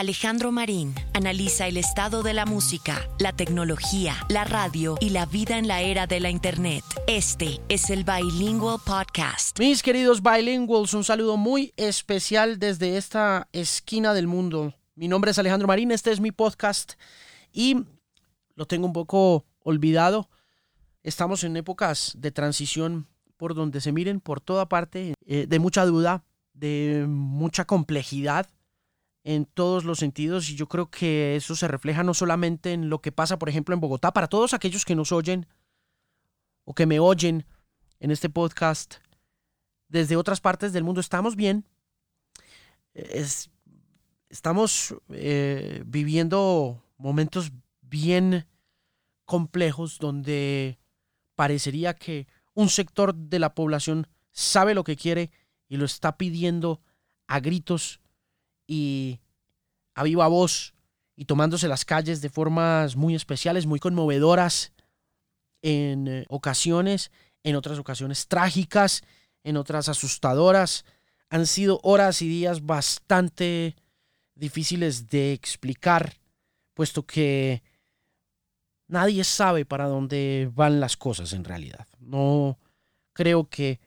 Alejandro Marín analiza el estado de la música, la tecnología, la radio y la vida en la era de la Internet. Este es el Bilingual Podcast. Mis queridos bilinguals, un saludo muy especial desde esta esquina del mundo. Mi nombre es Alejandro Marín, este es mi podcast y lo tengo un poco olvidado. Estamos en épocas de transición por donde se miren por toda parte, eh, de mucha duda, de mucha complejidad en todos los sentidos y yo creo que eso se refleja no solamente en lo que pasa, por ejemplo, en Bogotá, para todos aquellos que nos oyen o que me oyen en este podcast desde otras partes del mundo, estamos bien, estamos eh, viviendo momentos bien complejos donde parecería que un sector de la población sabe lo que quiere y lo está pidiendo a gritos y a viva voz y tomándose las calles de formas muy especiales, muy conmovedoras en eh, ocasiones, en otras ocasiones trágicas, en otras asustadoras. Han sido horas y días bastante difíciles de explicar, puesto que nadie sabe para dónde van las cosas en realidad. No creo que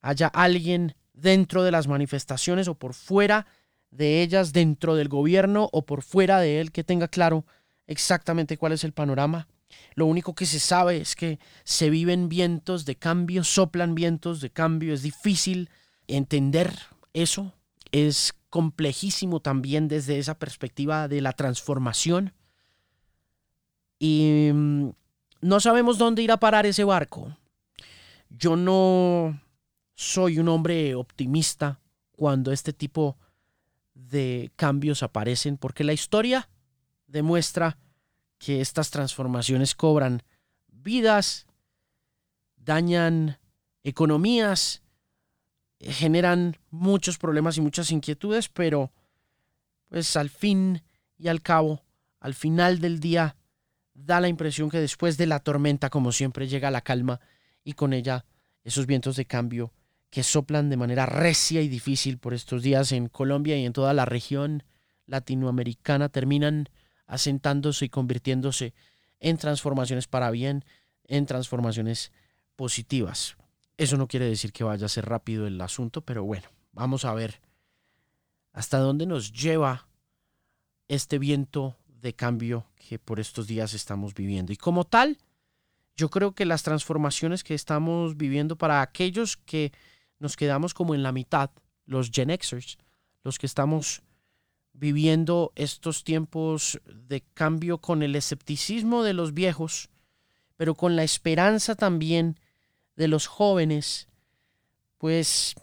haya alguien dentro de las manifestaciones o por fuera de ellas dentro del gobierno o por fuera de él que tenga claro exactamente cuál es el panorama. Lo único que se sabe es que se viven vientos de cambio, soplan vientos de cambio. Es difícil entender eso. Es complejísimo también desde esa perspectiva de la transformación. Y mm, no sabemos dónde ir a parar ese barco. Yo no soy un hombre optimista cuando este tipo cambios aparecen, porque la historia demuestra que estas transformaciones cobran vidas, dañan economías, generan muchos problemas y muchas inquietudes, pero pues al fin y al cabo, al final del día, da la impresión que después de la tormenta, como siempre, llega la calma y con ella esos vientos de cambio que soplan de manera recia y difícil por estos días en Colombia y en toda la región latinoamericana terminan asentándose y convirtiéndose en transformaciones para bien, en transformaciones positivas. Eso no quiere decir que vaya a ser rápido el asunto, pero bueno, vamos a ver hasta dónde nos lleva este viento de cambio que por estos días estamos viviendo. Y como tal, yo creo que las transformaciones que estamos viviendo para aquellos que nos quedamos como en la mitad, los Gen Xers, los que estamos viviendo estos tiempos de cambio con el escepticismo de los viejos, pero con la esperanza también de los jóvenes, pues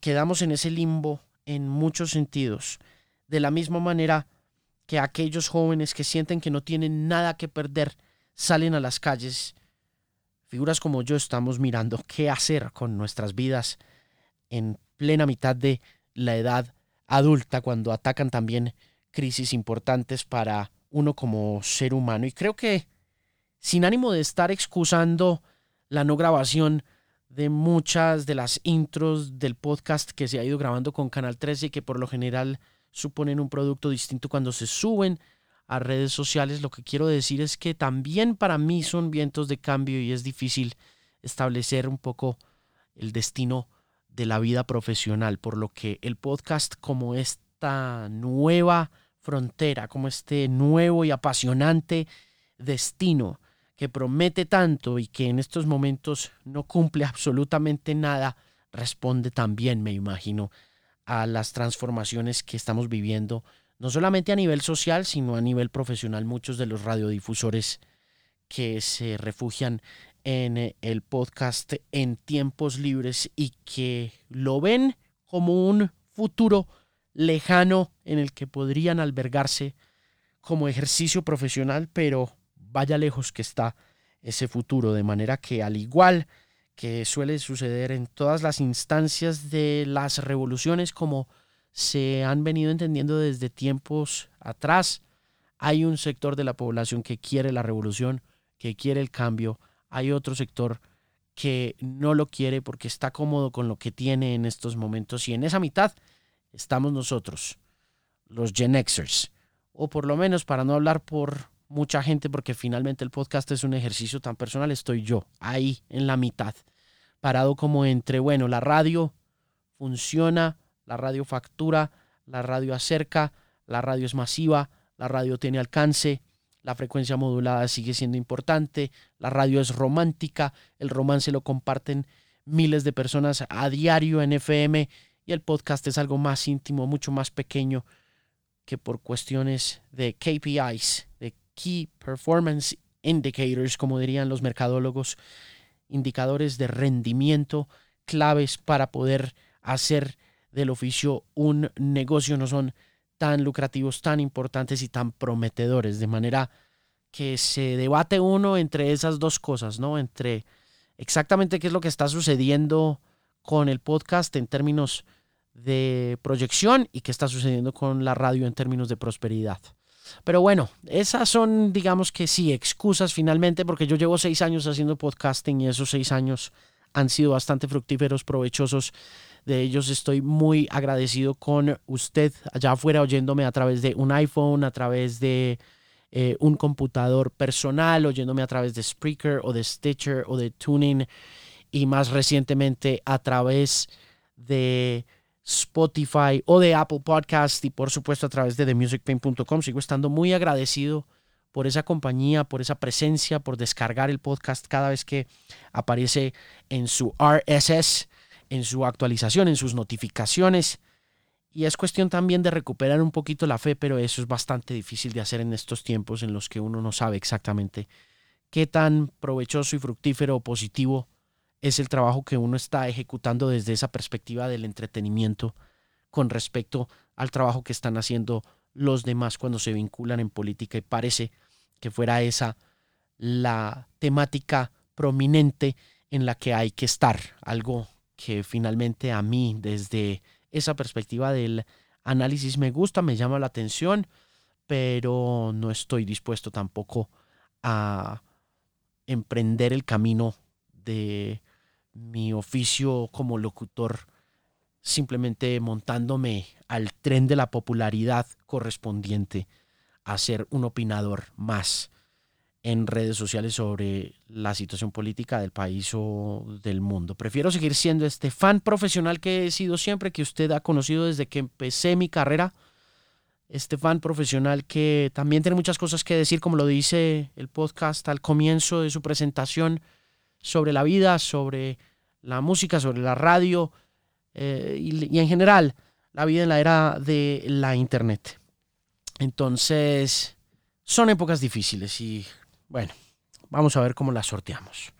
quedamos en ese limbo en muchos sentidos. De la misma manera que aquellos jóvenes que sienten que no tienen nada que perder salen a las calles, figuras como yo estamos mirando qué hacer con nuestras vidas en plena mitad de la edad adulta, cuando atacan también crisis importantes para uno como ser humano. Y creo que, sin ánimo de estar excusando la no grabación de muchas de las intros del podcast que se ha ido grabando con Canal 13 y que por lo general suponen un producto distinto cuando se suben a redes sociales, lo que quiero decir es que también para mí son vientos de cambio y es difícil establecer un poco el destino de la vida profesional, por lo que el podcast como esta nueva frontera, como este nuevo y apasionante destino que promete tanto y que en estos momentos no cumple absolutamente nada, responde también, me imagino, a las transformaciones que estamos viviendo, no solamente a nivel social, sino a nivel profesional. Muchos de los radiodifusores que se refugian en eh, el podcast en tiempos libres y que lo ven como un futuro lejano en el que podrían albergarse como ejercicio profesional, pero vaya lejos que está ese futuro, de manera que al igual que suele suceder en todas las instancias de las revoluciones como se han venido entendiendo desde tiempos atrás, hay un sector de la población que quiere la revolución, que quiere el cambio, hay otro sector que no lo quiere porque está cómodo con lo que tiene en estos momentos y en esa mitad estamos nosotros, los Gen Xers, o por lo menos para no hablar por mucha gente, porque finalmente el podcast es un ejercicio tan personal, estoy yo ahí en la mitad, parado como entre, bueno, la radio funciona, la radio factura, la radio acerca, la radio es masiva, la radio tiene alcance, la frecuencia modulada sigue siendo importante, la radio es romántica, el romance lo comparten miles de personas a diario en FM y el podcast es algo más íntimo, mucho más pequeño que por cuestiones de KPIs, de Key Performance Indicators, como dirían los mercadólogos, indicadores de rendimiento claves para poder hacer del oficio un negocio, no son tan lucrativos, tan importantes y tan prometedores, de manera que se debate uno entre esas dos cosas, ¿no? Entre exactamente qué es lo que está sucediendo con el podcast en términos de proyección y qué está sucediendo con la radio en términos de prosperidad. Pero bueno, esas son, digamos que sí, excusas finalmente, porque yo llevo seis años haciendo podcasting y esos seis años han sido bastante fructíferos, provechosos. De ellos estoy muy agradecido con usted allá afuera oyéndome a través de un iPhone, a través de eh, un computador personal, oyéndome a través de Spreaker o de Stitcher o de Tuning y más recientemente a través de Spotify o de Apple Podcast y por supuesto a través de TheMusicPain.com. Sigo estando muy agradecido por esa compañía, por esa presencia, por descargar el podcast cada vez que aparece en su RSS, en su actualización, en sus notificaciones. Y es cuestión también de recuperar un poquito la fe, pero eso es bastante difícil de hacer en estos tiempos en los que uno no sabe exactamente qué tan provechoso y fructífero o positivo es el trabajo que uno está ejecutando desde esa perspectiva del entretenimiento con respecto al trabajo que están haciendo los demás cuando se vinculan en política y parece que fuera esa la temática prominente en la que hay que estar, algo que finalmente a mí desde esa perspectiva del análisis me gusta, me llama la atención, pero no estoy dispuesto tampoco a emprender el camino de mi oficio como locutor simplemente montándome al tren de la popularidad correspondiente a ser un opinador más en redes sociales sobre la situación política del país o del mundo. Prefiero seguir siendo este fan profesional que he sido siempre, que usted ha conocido desde que empecé mi carrera. Este fan profesional que también tiene muchas cosas que decir, como lo dice el podcast al comienzo de su presentación sobre la vida, sobre la música, sobre la radio eh, y, en general la vida en la era de la Internet. Entonces, son épocas difíciles y bueno, vamos a ver cómo las sorteamos.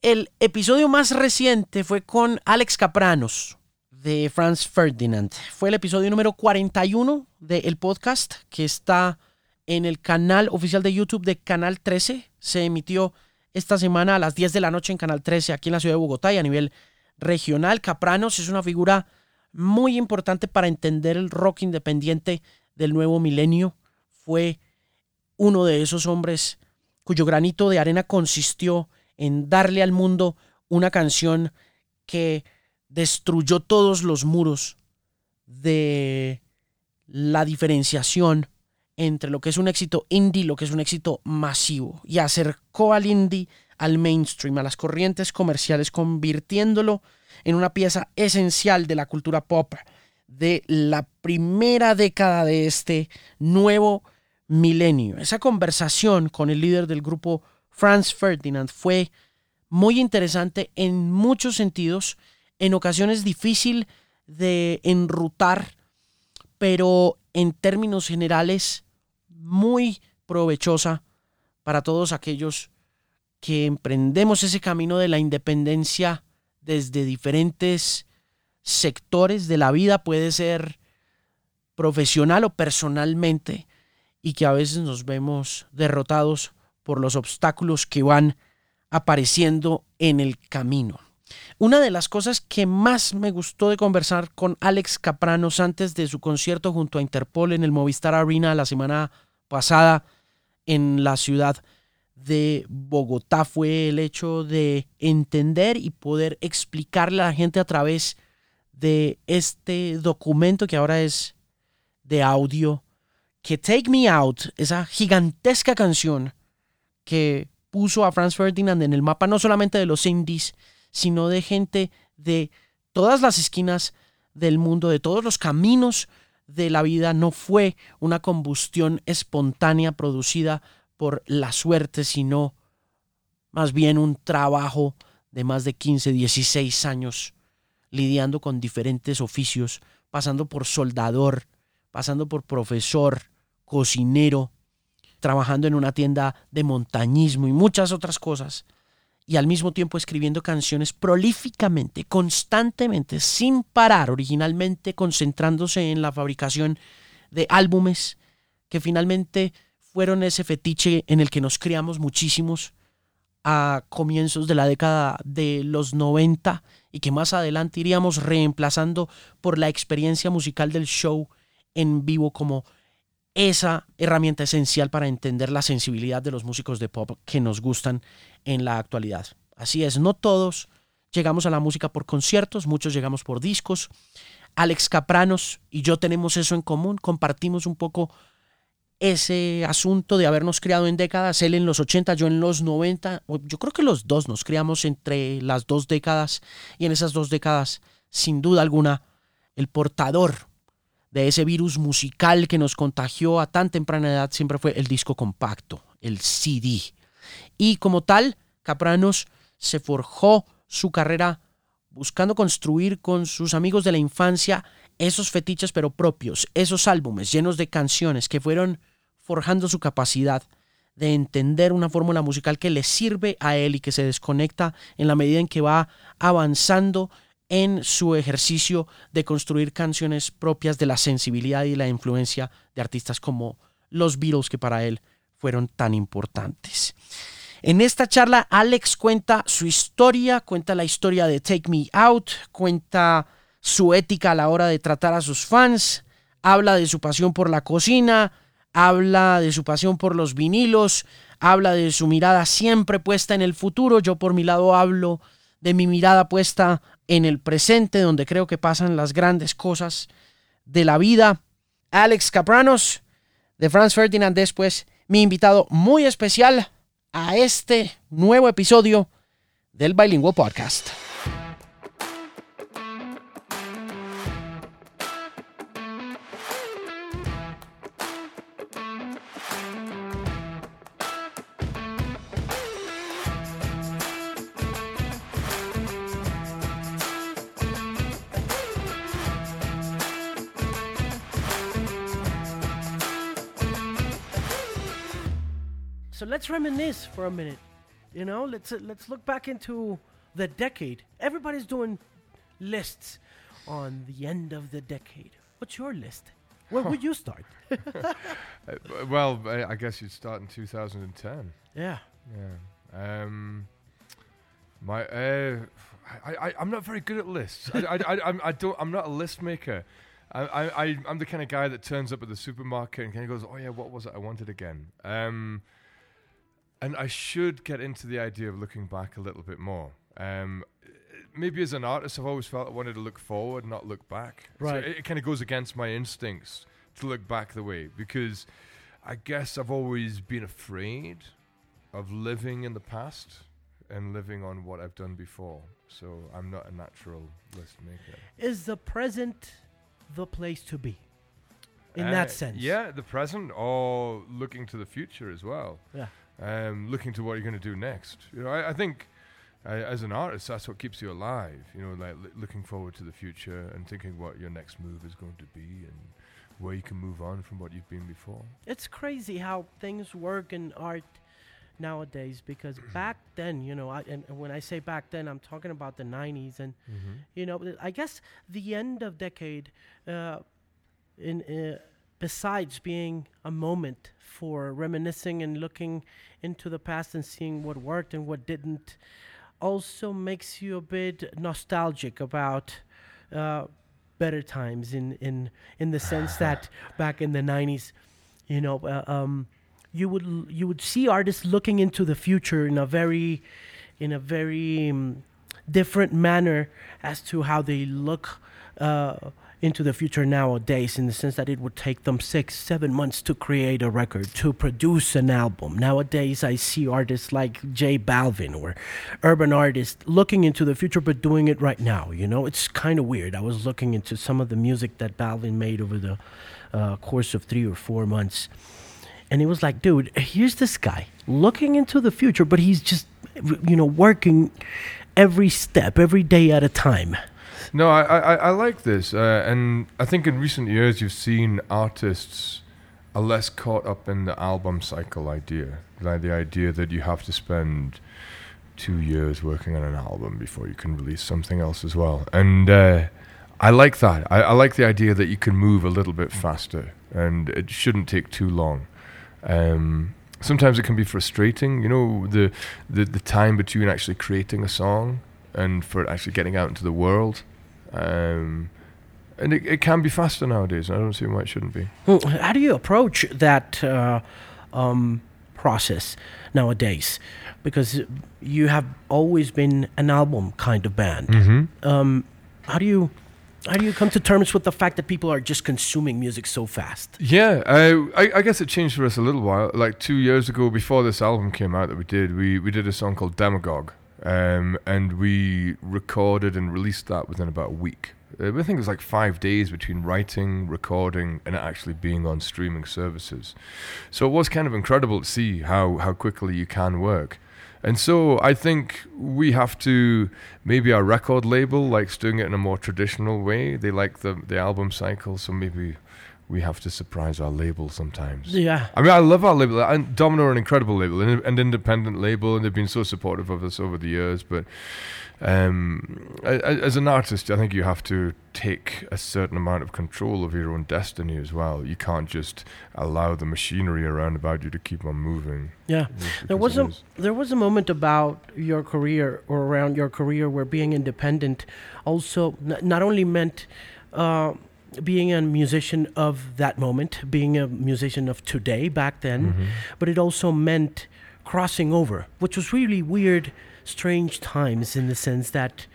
El episodio más reciente fue con Alex Capranos de Franz Ferdinand. Fue el episodio número 41 del podcast que está en el canal oficial de YouTube de Canal 13. Se emitió esta semana a las 10 de la noche en Canal 13 aquí en la ciudad de Bogotá y a nivel regional. Capranos es una figura muy importante para entender el rock independiente del nuevo milenio. Fue uno de esos hombres cuyo granito de arena consistió en darle al mundo una canción que destruyó todos los muros de la diferenciación entre lo que es un éxito indie y lo que es un éxito masivo y acercó al indie al mainstream, a las corrientes comerciales, convirtiéndolo en una pieza esencial de la cultura pop de la primera década de este nuevo milenio. Esa conversación con el líder del grupo Franz Ferdinand fue muy interesante en muchos sentidos, en ocasiones difícil de enrutar, pero en términos generales muy provechosa para todos aquellos que emprendemos ese camino de la independencia desde diferentes sectores de la vida, puede ser profesional o personalmente, y que a veces nos vemos derrotados por los obstáculos que van apareciendo en el camino. Una de las cosas que más me gustó de conversar con Alex Capranos antes de su concierto junto a Interpol en el Movistar Arena la semana pasada en la ciudad de Bogotá fue el hecho de entender y poder explicarle a la gente a través de este documento que ahora es de audio que Take Me Out, esa gigantesca canción que puso a Franz Ferdinand en el mapa no solamente de los indies, sino de gente de todas las esquinas del mundo, de todos los caminos de la vida, no fue una combustión espontánea producida por la suerte, sino más bien un trabajo de más de 15, 16 años lidiando con diferentes oficios, pasando por soldador, pasando por profesor, cocinero, trabajando en una tienda de montañismo y muchas otras cosas, y al mismo tiempo escribiendo canciones prolíficamente, constantemente, sin parar, originalmente concentrándose en la fabricación de álbumes que finalmente fueron ese fetiche en el que nos criamos muchísimos a comienzos de la década de los 90 y que más adelante iríamos reemplazando por la experiencia musical del show en vivo como esa herramienta esencial para entender la sensibilidad de los músicos de pop que nos gustan en la actualidad. Así es, no todos llegamos a la música por conciertos, muchos llegamos por discos. Alex Capranos y yo tenemos eso en común, compartimos un poco ese asunto de habernos criado en décadas, él en los 80, yo en los 90, yo creo que los dos nos criamos entre las dos décadas y en esas dos décadas, sin duda alguna, el portador de ese virus musical que nos contagió a tan temprana edad siempre fue el disco compacto, el CD. Y como tal, Capranos se forjó su carrera buscando construir con sus amigos de la infancia esos fetiches pero propios, esos álbumes llenos de canciones que fueron forjando su capacidad de entender una fórmula musical que le sirve a él y que se desconecta en la medida en que va avanzando en su ejercicio de construir canciones propias de la sensibilidad y la influencia de artistas como los Beatles que para él fueron tan importantes. En esta charla Alex cuenta su historia, cuenta la historia de Take Me Out, cuenta su ética a la hora de tratar a sus fans, habla de su pasión por la cocina, habla de su pasión por los vinilos, habla de su mirada siempre puesta en el futuro, yo por mi lado hablo de mi mirada puesta en el presente, donde creo que pasan las grandes cosas de la vida. Alex Capranos, de Franz Ferdinand, después mi invitado muy especial a este nuevo episodio del Bilingual Podcast. So let's reminisce for a minute. You know, let's uh, let's look back into the decade. Everybody's doing lists on the end of the decade. What's your list? Where would you start? uh, well, I guess you'd start in 2010. Yeah. Yeah. Um, my, uh, I, I, I'm not very good at lists. I, I, I, I'm, I don't. I'm not a list maker. I, I, I'm the kind of guy that turns up at the supermarket and kind of goes, "Oh yeah, what was it I wanted again?" Um, and I should get into the idea of looking back a little bit more. Um, maybe as an artist, I've always felt I wanted to look forward, not look back. Right. So it, it kind of goes against my instincts to look back the way because I guess I've always been afraid of living in the past and living on what I've done before. So I'm not a natural list maker. Is the present the place to be? In Uh, that sense. Yeah, the present or looking to the future as well. Yeah. Um, looking to what you're going to do next. You know, I, I think uh, as an artist, that's what keeps you alive. You know, like l- looking forward to the future and thinking what your next move is going to be and where you can move on from what you've been before. It's crazy how things work in art nowadays because back then, you know, I, and and when I say back then, I'm talking about the 90s and you know, I guess the end of decade uh, in uh, besides being a moment for reminiscing and looking into the past and seeing what worked and what didn't also makes you a bit nostalgic about uh, better times in in in the sense that back in the 90s you know uh, um, you would you would see artists looking into the future in a very in a very um, different manner as to how they look uh, into the future nowadays in the sense that it would take them six, seven months to create a record, to produce an album. Nowadays, I see artists like J Balvin or urban artists looking into the future but doing it right now. You know, it's kind of weird. I was looking into some of the music that Balvin made over the uh, course of three or four months. And it was like, dude, here's this guy looking into the future, but he's just, you know, working every step, every day at a time. No, I, I, I like this, uh, and I think in recent years you've seen artists are less caught up in the album cycle idea, like the idea that you have to spend two years working on an album before you can release something else as well. And uh, I like that. I, I like the idea that you can move a little bit faster, and it shouldn't take too long. Um, sometimes it can be frustrating, you know, the, the the time between actually creating a song and for actually getting out into the world. Um, and it, it can be faster nowadays. I don't see why it shouldn't be. Hmm, How do you approach that uh, um, process nowadays? Because you have always been an album kind of band. Mm-hmm. Um, how do you how do you come to terms with the fact that people are just consuming music so fast? Yeah, I, I I guess it changed for us a little while. Like two years ago, before this album came out that we did, we, we did a song called Demagogue. Um, and we recorded and released that within about a week. Uh, I think it was like five days between writing, recording, and it actually being on streaming services. So it was kind of incredible to see how, how quickly you can work. And so I think we have to maybe our record label likes doing it in a more traditional way. They like the the album cycle, so maybe we have to surprise our label sometimes. Yeah. I mean, I love our label. And Domino are an incredible label, an, an independent label, and they've been so supportive of us over the years. But um, as an artist, I think you have to take a certain amount of control of your own destiny as well. You can't just allow the machinery around about you to keep on moving. Yeah. There was a there was a moment about your career or around your career where being independent also n- not only meant uh, being a musician of that moment, being a musician of today back then, Mhm. but it also meant crossing over, which was really weird, strange times in the sense that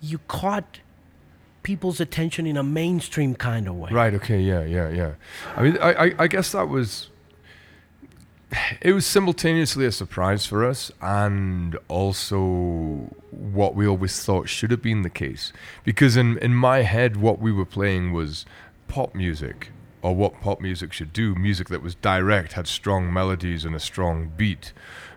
you caught people's attention in a mainstream kind of way. Right. Okay. Yeah. Yeah. Yeah. I mean, I, I, I guess that was. It was simultaneously a surprise for us, and also what we always thought should have been the case. Because in in my head, what we were playing was pop music, or what pop music should do. Music that was direct, had strong melodies and a strong beat.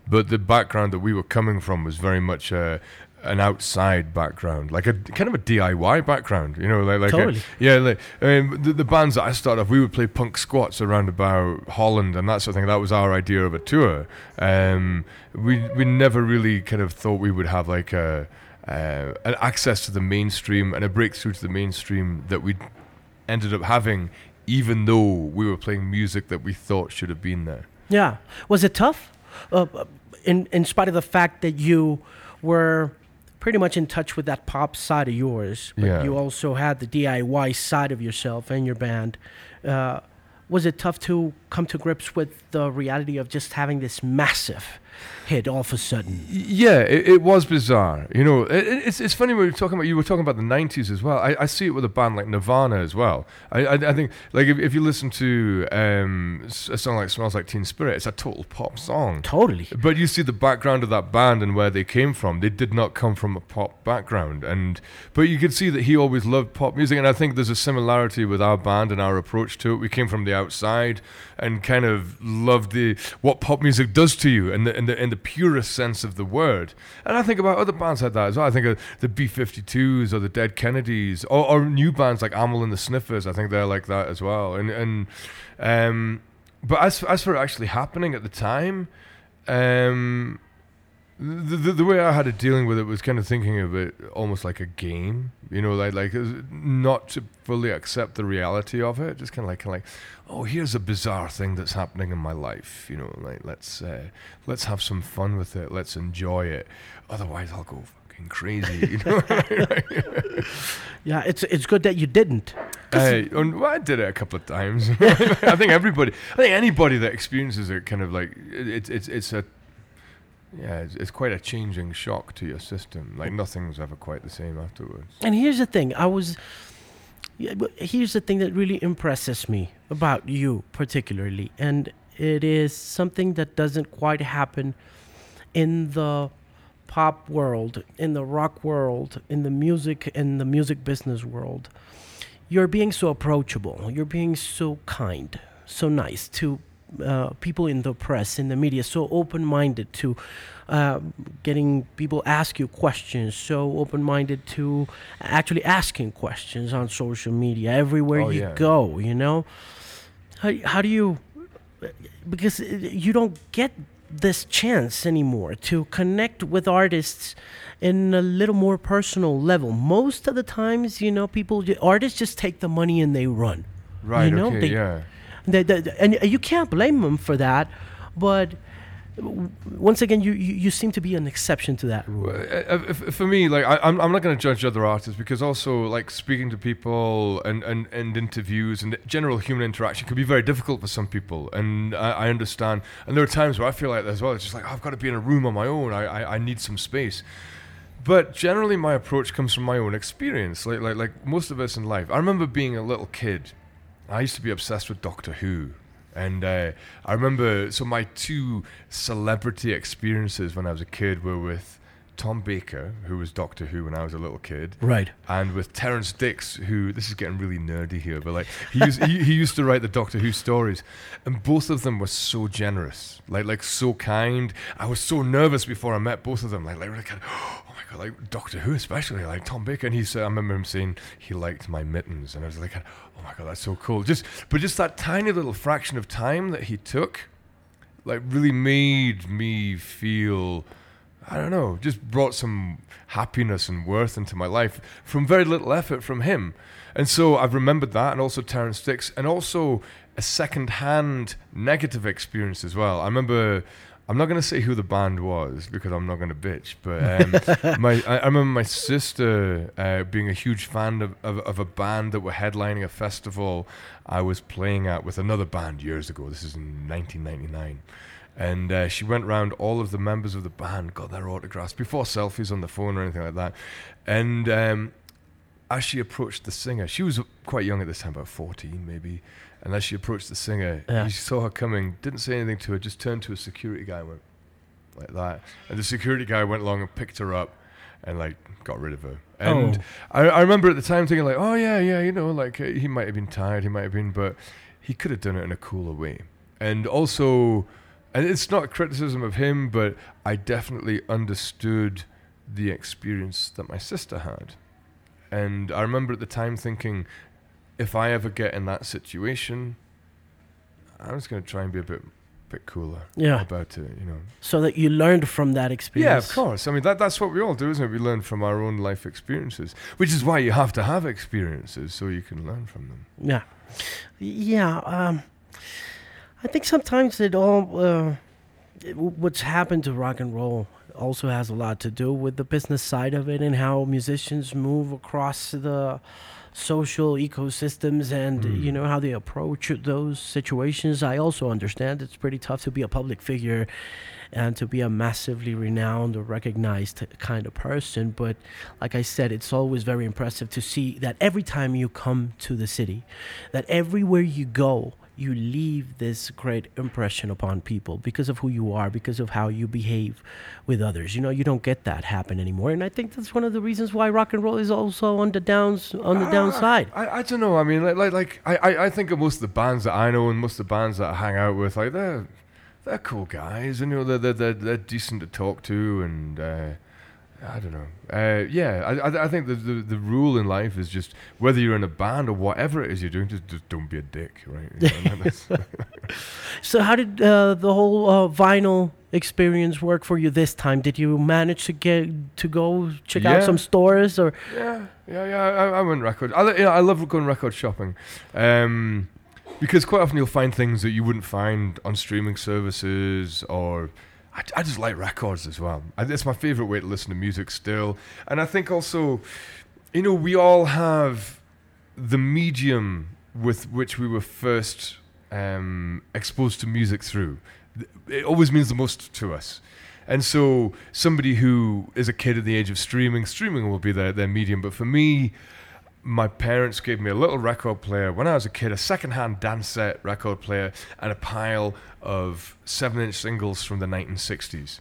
But the background that we were coming from was very much a, an outside background, like a kind of a DIY background, you know, like like a- yeah, like I mean, the, the bands that I started off, we would play punk squats around about Holland and that sort of thing. That was our idea of a tour. Um, we we never really kind of thought we would have like a uh, an access to the mainstream and a breakthrough to the mainstream that we ended up having, even though we were playing music that we thought should have been there. Yeah. Was it tough? Uh, in in spite of the fact that you were pretty much in touch with that pop side of yours, but Yeah. you also had the DIY side of yourself and your band. Uh, was it tough to come to grips with the reality of just having this massive hit all of a sudden? Yeah, it, it was bizarre. You know, it, it- it's it's funny when were talking about you were talking about the '90s as well. I, I see it with a band like Nirvana as well. I I, I think like if, if you listen to um, a song like "Smells Like Teen Spirit," it's a total pop song. Totally. But you see the background of that band and where they came from. They did not come from a pop background, and but you could see that he always loved pop music. And I think there's a similarity with our band and our approach to it. We came from the outside and kind of loved the what pop music does to you, in the in the in the purest sense of the word. And I think about other bands like that as well. I think of the B52s or the Dead Kennedys, or, or new bands like Amyl and the Sniffers. I think they're like that as well. And and um, but as as for actually happening at the time, um, the, the the way I had it dealing with it was kind of thinking of it almost like a game, you know, like like uh, not to fully accept the reality of it, just kind of like kind of like, oh, here's a bizarre thing that's happening in my life, you know, like let's uh, let's have some fun with it, let's enjoy it. Otherwise, I'll go fucking crazy, you know. Yeah, it's it's good that you didn't. And well, I did it a couple of times. I think everybody, I think anybody that experiences it, kind of like it, it's it's it's a yeah, it's, it's quite a changing shock to your system. Like nothing's ever quite the same afterwards. And here's the thing: I was here's the thing that really impresses me about you, particularly, and it is something that doesn't quite happen in the pop world, in the rock world, in the music, in the music business world. You're being so approachable. You're being so kind, so nice to uh, people in the press, in the media, so open minded to uh, getting people ask you questions, so open minded to actually asking questions on social media everywhere Oh, you yeah. go, you know? How, how do you, because you don't get this chance anymore to connect with artists in a little more personal level. Most of the times, you know, people, artists just take the money and they run. Right. know, okay. they- yeah. They, they, and you can't blame them for that, but once again, you, you, you seem to be an exception to that rule. Uh, for me, like I, I'm, I'm not going to judge other artists because also like speaking to people and, and, and interviews and general human interaction can be very difficult for some people, and I, I understand. And there are times where I feel like that as well. It's just like oh, I've got to be in a room on my own. I, I, I need some space. But generally, my approach comes from my own experience. Like like like most of us in life. I remember being a little kid. I used to be obsessed with Doctor Who. And uh, I remember, so my two celebrity experiences when I was a kid were with Tom Baker, who was Doctor Who when I was a little kid, Right. and with Terrance Dicks, who this is getting really nerdy here, but like he used, he, he used to write the Doctor Who stories, and both of them were so generous, like like so kind. I was so nervous before I met both of them, like like really kind of, like Doctor Who especially, like Tom Baker, and he said uh, I remember him saying he liked my mittens, and I was like, oh my god, that's so cool. Just but just that tiny little fraction of time that he took, like really made me feel. I don't know, just brought some happiness and worth into my life from very little effort from him. And so I've remembered that, and also Terrance Dicks, and also a second hand negative experience as well. I remember. I'm not going to say who the band was because I'm not going to bitch, but um, my I, I remember my sister uh, being a huge fan of, of, of a band that were headlining a festival I was playing at with another band years ago. This is in 1999. And uh, she went round all of the members of the band, got their autographs before selfies on the phone or anything like that. And um, as she approached the singer, she was quite young at this time, about 14 maybe. And as she approached the singer, Yeah. he saw her coming, didn't say anything to her, just turned to a security guy and went like that. And the security guy went along and picked her up and like got rid of her. And Oh. I, I remember at the time thinking like, oh yeah, yeah, you know, like uh, he might have been tired, he might have been, but he could have done it in a cooler way. And also, and it's not a criticism of him, but I definitely understood the experience that my sister had. And I remember at the time thinking, if I ever get in that situation, I'm just going to try and be a bit, bit cooler Yeah. about it, you know. So that you learned from that experience. Yeah, of course. I mean, that, that's what we all do, isn't it? We learn from our own life experiences, which is why you have to have experiences so you can learn from them. Yeah. Yeah. Um, I think sometimes it all, uh, it- what's happened to rock and roll also has a lot to do with the business side of it and how musicians move across the social ecosystems and Mm. you know how they approach those situations i also understand it's pretty tough to be a public figure and to be a massively renowned or recognized kind of person but like i said it's always very impressive to see that every time you come to the city that everywhere you go you leave this great impression upon people because of who you are because of how you behave with others. You know you don't get that happen anymore. And i think that's one of the reasons why rock and roll is also on the downs on the downside. I, I don't know. I mean, like, like, like I, I, I think of most of the bands that I know and most of the bands that I hang out with, like they're, they're cool guys, and you know, they're, they're, they're, they're decent to talk to, and uh, I don't know. Uh, yeah, I, I, I think the, the the rule in life is just whether you're in a band or whatever it is you're doing, just, just don't be a dick, right? You know, So how did uh, the whole uh, vinyl experience work for you this time? Did you manage to get to go check out some stores or? Yeah, yeah, yeah. I, I went record. I, you know, I love going record shopping, um, because quite often you'll find things that you wouldn't find on streaming services, or I, I just like records as well. I, it's my favorite way to listen to music still, and I think also, you know, we all have the medium with which we were first um, exposed to music through. It always means the most to us. And so, somebody who is a kid at the age of streaming, streaming will be their, their medium. But for me, my parents gave me a little record player when I was a kid, a second-hand Dansette record player, and a pile of seven-inch singles from the 1960s.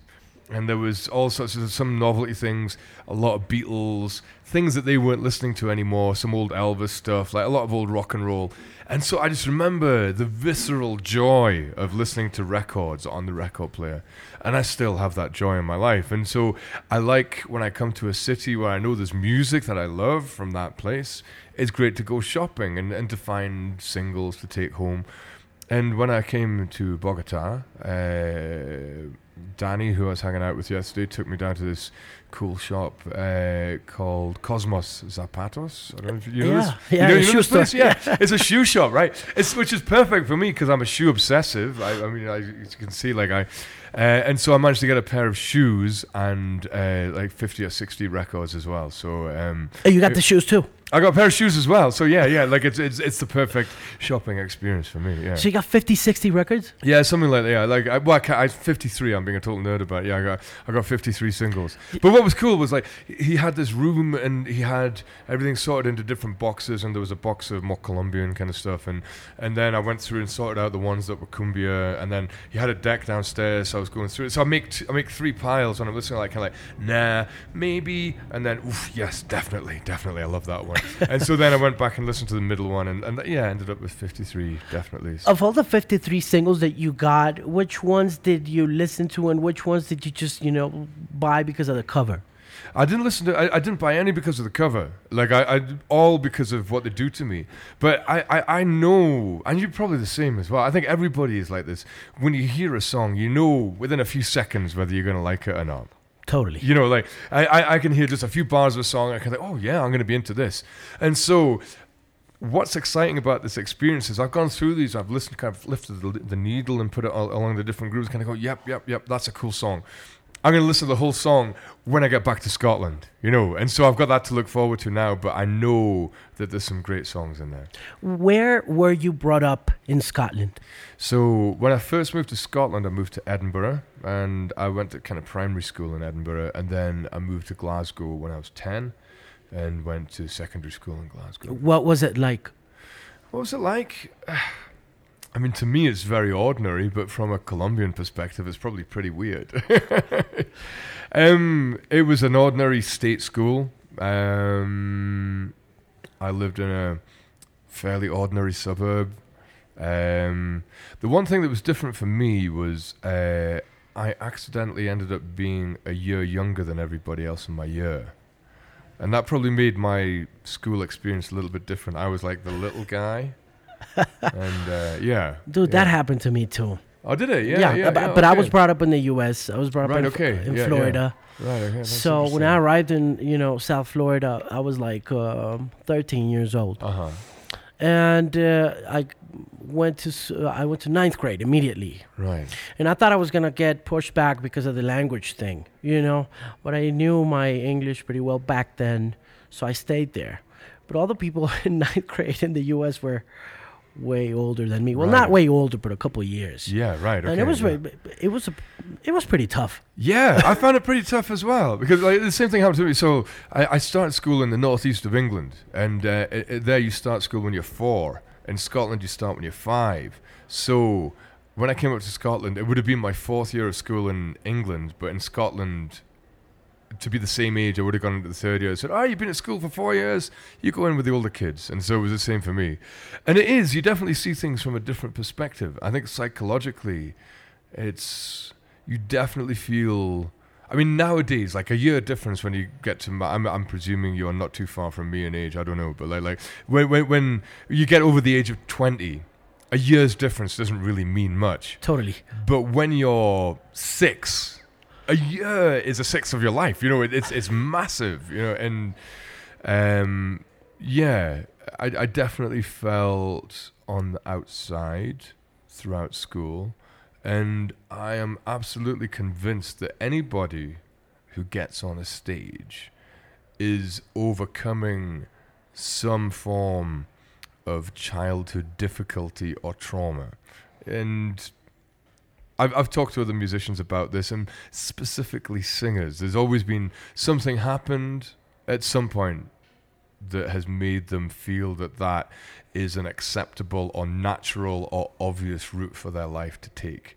And there was all sorts of some novelty things, a lot of Beatles, things that they weren't listening to anymore, some old Elvis stuff, like a lot of old rock and roll. And so I just remember the visceral joy of listening to records on the record player. And I still have that joy in my life. And so I like when I come to a city where I know there's music that I love from that place, it's great to go shopping and, and to find singles to take home. And when I came to Bogota, uh, Danny, who I was hanging out with yesterday, took me down to this cool shop uh, called Cosmos Zapatos. I don't know if you know Yeah, this. yeah, you know, you know shoe this place? Yeah, it's a shoe shop, right? It's which is perfect for me because I'm a shoe obsessive. I, I mean, I, as you can see, like I, uh, and so I managed to get a pair of shoes and uh, like 50 or 60 records as well. So um, Oh, you got the shoes too. I got a pair of shoes as well. So yeah, yeah, like it's it's it's the perfect shopping experience for me. Yeah. So you got 50, 60 records? Yeah, something like that. Yeah, like I, well, I, I 53. I'm being a total nerd about. It. Yeah, I got I got 53 singles. But what was cool was like he had this room and he had everything sorted into different boxes, and there was a box of more Colombian kind of stuff, and and then I went through and sorted out the ones that were cumbia, and then he had a deck downstairs. So I was going through it. So I make t- I make three piles when I'm listening, like kind of like nah, maybe, and then oof, yes, definitely, definitely, I love that one. and so then I went back and listened to the middle one, and, and yeah, ended up with 53, definitely. Of all the 53 singles that you got, which ones did you listen to and which ones did you just, you know, buy because of the cover? I didn't listen to. I, I didn't buy any because of the cover. Like I, I, all because of what they do to me. But I, I, I know, and you're probably the same as well. I think everybody is like this. When you hear a song, you know within a few seconds whether you're gonna like it or not. Totally. You know, like I, I, I can hear just a few bars of a song. I can like, oh yeah, I'm gonna be into this. And so, what's exciting about this experience is I've gone through these. I've listened, kind of lifted the, the needle and put it all, along the different grooves. Kind of go, yep, yep, yep. That's a cool song. I'm going to listen to the whole song when I get back to Scotland, you know. And so I've got that to look forward to now, but I know that there's some great songs in there. Where were you brought up in Scotland? So when I first moved to Scotland, I moved to Edinburgh, and I went to kind of primary school in Edinburgh, and then I moved to Glasgow when I was 10 and went to secondary school in Glasgow. What was it like? What was it like? I mean, to me, it's very ordinary, but from a Colombian perspective, it's probably pretty weird. um, it was an ordinary state school. Um, I lived in a fairly ordinary suburb. Um, the one thing that was different for me was uh, I accidentally ended up being a year younger than everybody else in my year. And that probably made my school experience a little bit different. I was like the little guy. and uh, yeah. Dude, that happened to me too. Oh, did it? Yeah, yeah. but, yeah, but I okay. was brought up in the U.S. I was brought up Right, in, okay. in Yeah, yeah. Florida. Right, okay. So when I arrived in, you know, South Florida, I was like um 13 years old, Uh-huh. and uh, I went to uh, I went to ninth grade immediately, Right. and I thought I was gonna get pushed back because of the language thing, you know. But I knew my English pretty well back then, so I stayed there. But all the people in ninth grade in the U.S. were way older than me. Well, not way older, but a couple years. Yeah, right. Okay, and it was yeah. it was a, it was pretty tough. Yeah, I found it pretty tough as well because like the same thing happened to me. So I, I started school in the northeast of England, and uh, i- i- there you start school when you're four. In Scotland, you start when you're five. So when I came up to Scotland, it would have been my fourth year of school in England, but in Scotland, to be the same age, I would have gone into the third year. I said, "Oh, you've been at school for four years. You go in with the older kids," and so it was the same for me. And it is. You definitely see things from a different perspective. I think psychologically, it's you definitely feel. I mean, nowadays, like a year difference when you get to. My, I'm, I'm presuming you are not too far from me in age. I don't know, but like, like when, when when you get over the age of twenty, a year's difference doesn't really mean much. Totally. But when you're six, a year is a sixth of your life. You know, it, it's it's massive. You know, and um, yeah, I, I definitely felt on the outside throughout school, and I am absolutely convinced that anybody who gets on a stage is overcoming some form of childhood difficulty or trauma. And I've, I've talked to other musicians about this, and specifically singers. There's always been something happened at some point that has made them feel that that is an acceptable or natural or obvious route for their life to take.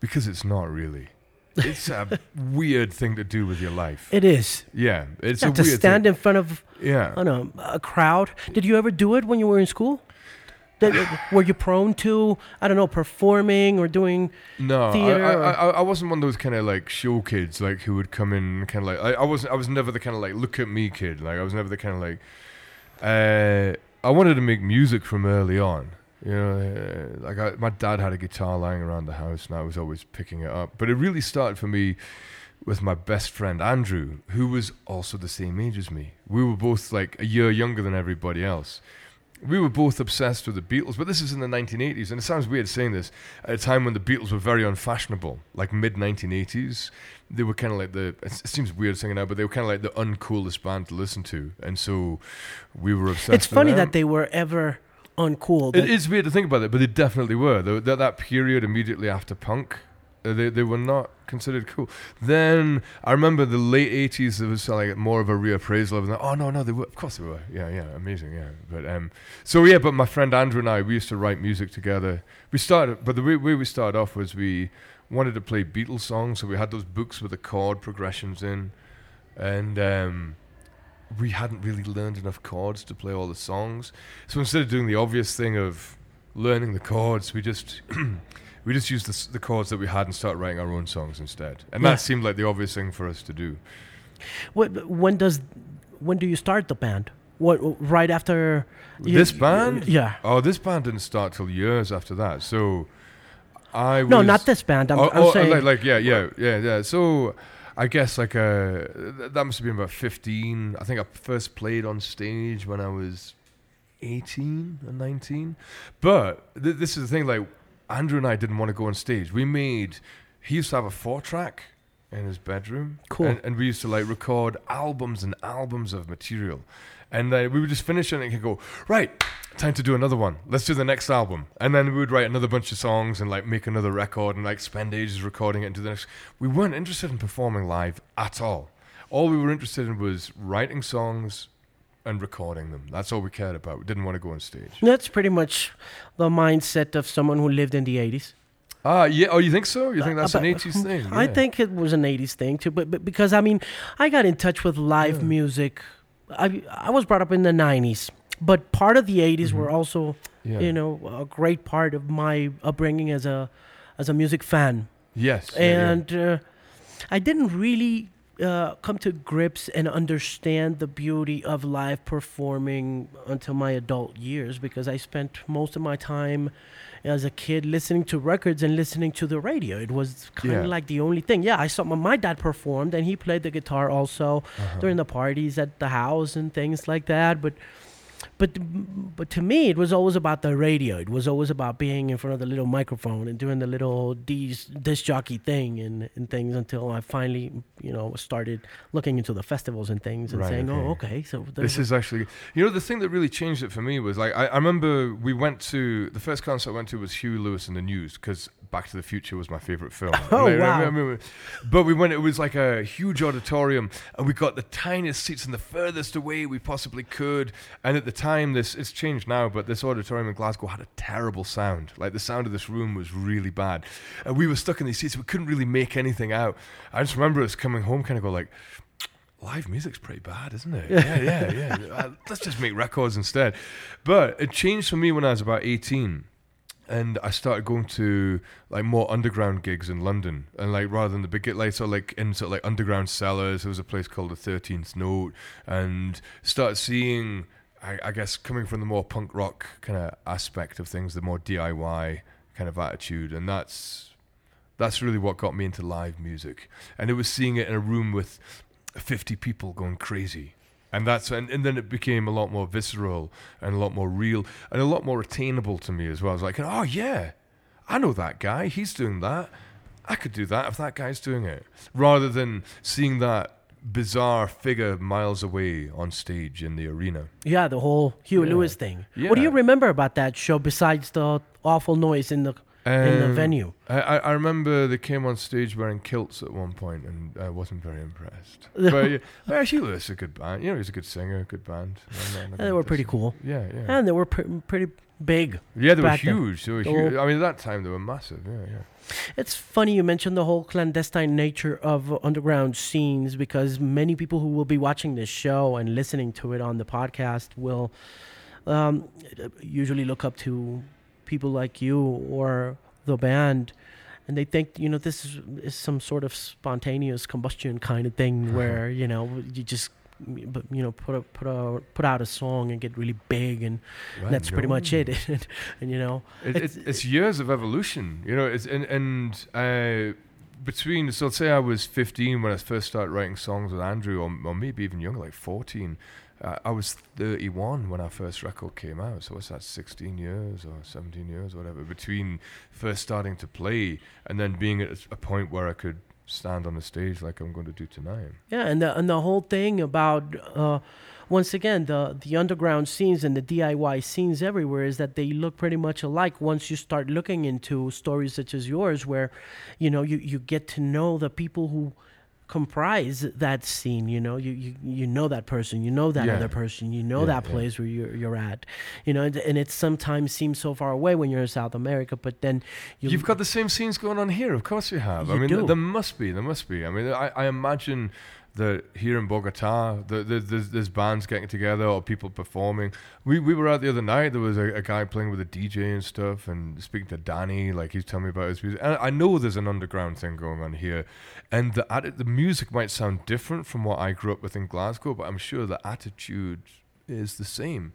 Because it's not really. It's a weird thing to do with your life. It is. yeah, it's Yeah, a to weird stand thing. in front of Yeah. I don't know a crowd. Did you ever do it when you were in school? Were you prone to I don't know performing or doing? No, I, theater I, or- I, I wasn't one of those kind of like show kids like who would come in kind of like I, I wasn't I was never the kind of like look at me kid. Like I was never the kind of like uh, I wanted to make music from early on. You know uh, like I, my dad had a guitar lying around the house and I was always picking it up. But it really started for me with my best friend Andrew who was also the same age as me. We were both like a year younger than everybody else we were both obsessed with the Beatles, but this is in the 1980s, and it sounds weird saying this at a time when the Beatles were very unfashionable, like mid 1980s. They were kind of like the. It seems weird saying it now, but they were kind of like the uncoolest band to listen to, and so we were obsessed. It's funny them. that they were ever uncool. It is weird to think about it, but they definitely were. They, that that period immediately after punk, they they were not considered cool. Then I remember the late '80s. There was uh, like more of a reappraisal of them. Oh no, no, they were. Of course they were. Yeah, yeah, amazing. Yeah, but um, so yeah, but my friend Andrew and I, we used to write music together. We started, but the way, way we started off was we wanted to play Beatles songs, so we had those books with the chord progressions in, and um, we hadn't really learned enough chords to play all the songs. So instead of doing the obvious thing of learning the chords, we just we just used the, the chords that we had and started writing our own songs instead. And Yeah. that seemed like the obvious thing for us to do. What, when does when do you start the band? What right after you- This band? Yeah. Oh, this band didn't start till years after that. So I No, not this band. I'm, oh, I'm oh, saying like, like yeah, yeah, yeah, yeah. So I guess like uh, that must have been about fifteen. I think I first played on stage when I was eighteen or nineteen. But th- this is the thing. Like Andrew and I didn't want to go on stage. We made. He used to have a four track in his bedroom. Cool. And, and we used to like record albums and albums of material. And uh, we would just finish it and he'd go, right, time to do another one. Let's do the next album. And then we would write another bunch of songs and like make another record and like spend ages recording it and do the next. We weren't interested in performing live at all. All we were interested in was writing songs and recording them. That's all we cared about. We didn't want to go on stage. that's pretty much the mindset of someone who lived in the 80s. Ah, yeah. Oh, you think so? You think that's an 80s thing? I think it was an 80s thing too, but, but because I mean, I got in touch with live music. I I was brought up in the 90s, but part of the 80s were also, Mm-hmm. Yeah. you know, a great part of my upbringing as a as a music fan. Yes. yeah, yeah. and uh, I didn't really uh, come to grips and understand the beauty of live performing until my adult years because I spent most of my time as a kid listening to records and listening to the radio. It was kind of Yeah. like the only thing. Yeah, I saw my, my dad performed and he played the guitar also Uh-huh. during the parties at the house and things like that. But but but to me it was always about the radio it was always about being in front of the little microphone and doing the little dis- disc jockey thing and, and things until i finally you know started looking into the festivals and things and Right, saying oh okay. okay so This is actually, you know, the thing that really changed it for me was like I, I remember we went to the first concert I went to was Huey Lewis and the News because Back to the Future was my favorite film. Oh, I wow. remember- but we went. It was like a huge auditorium, and we got the tiniest seats and the furthest away we possibly could. And at the time, this it's changed now, but this auditorium in Glasgow had a terrible sound. Like the sound of this room was really bad, and we were stuck in these seats. We couldn't really make anything out. I just remember us coming home, kind of go like live music's pretty bad, isn't it? Yeah, yeah, yeah. Uh, let's just make records instead. But it changed for me when I was about 18. And I started going to like more underground gigs in London, and like rather than the big like so like in sort of like underground cellars, there was a place called the Thirteenth Note, and started seeing, I, I guess, coming from the more punk rock kind of aspect of things, the more DIY kind of attitude, and that's that's really what got me into live music. And it was seeing it in a room with 50 people going crazy. And that's and, and then it became a lot more visceral and a lot more real and a lot more attainable to me as well. I was like, oh yeah, I know that guy. He's doing that. I could do that if that guy's doing it. Rather than seeing that bizarre figure miles away on stage in the arena. yeah the whole Hugh Yeah. lewis thing Yeah. what do you remember about that show besides the awful noise in the in the Um, venue. I, I remember they came on stage wearing kilts at one point, and I wasn't very impressed. but yeah, actually, it was a good band. You know, he was a good singer, good band. I'm not- I'm not Yeah, they were pretty cool. Yeah, yeah. And they were pre- pretty big. yeah, they were then. huge. They were- huge. I mean, at that time they were massive. Yeah, yeah. It's funny you mentioned the whole clandestine nature of underground scenes because many people who will be watching this show and listening to it on the podcast will um, usually look up to people like you or the band. And they think, you know, this is, is some sort of spontaneous combustion kind of thing where, you know, you just, but you know, put a, put a, put out a song and get really big, and Right, that's pretty much it. and, and you know, It, it's, it's years of evolution, you know. It's and and uh, between so let's say I was 15 when I first started writing songs with Andrew, or, or maybe even younger, like 14. Uh, I was 31 when our first record came out, so what's that? 16 years or 17 years, whatever, between first starting to play and then being at a point where I could stand on the stage like I'm going to do tonight. Yeah, and the and the whole thing about uh, once again the the underground scenes and the DIY scenes everywhere is that they look pretty much alike. Once you start looking into stories such as yours, where you know you you get to know the people who comprise that scene you know you you, you know that person you know that Yeah. other person you know Yeah, that yeah. place where you're, you're at you know and, and it sometimes seems so far away when you're in south america but then you You've got the same scenes going on here, of course you have. I mean, do. th- there must be, there must be. I mean, I, I imagine that here in Bogota, the, the, there's, there's bands getting together or people performing. We we were out the other night. There was a, a guy playing with a DJ and stuff, and speaking to Danny, like he's telling me about his music. And I know there's an underground thing going on here, and the atti- the music might sound different from what I grew up with in Glasgow, but I'm sure the attitude is the same.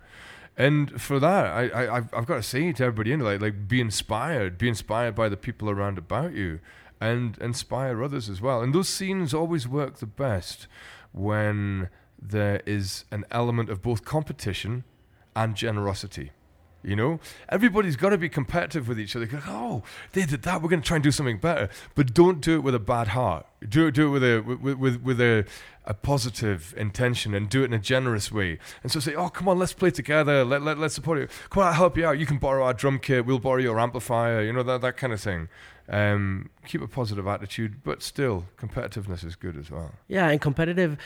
And for that, I, I I've, I've got to say to everybody in like like be inspired, be inspired by the people around about you, and inspire others as well. And those scenes always work the best when there is an element of both competition and generosity. You know, everybody's got to be competitive with each other. Go, oh, they did that. We're going to try and do something better, but don't do it with a bad heart. Do it, do it with a with with, with a, a positive intention and do it in a generous way. And so say, oh, come on, let's play together. Let let let's support you. Come on, I'll help you out. You can borrow our drum kit. We'll borrow your amplifier. You know that that kind of thing. Um, keep a positive attitude, but still, competitiveness is good as well. yeah and competitive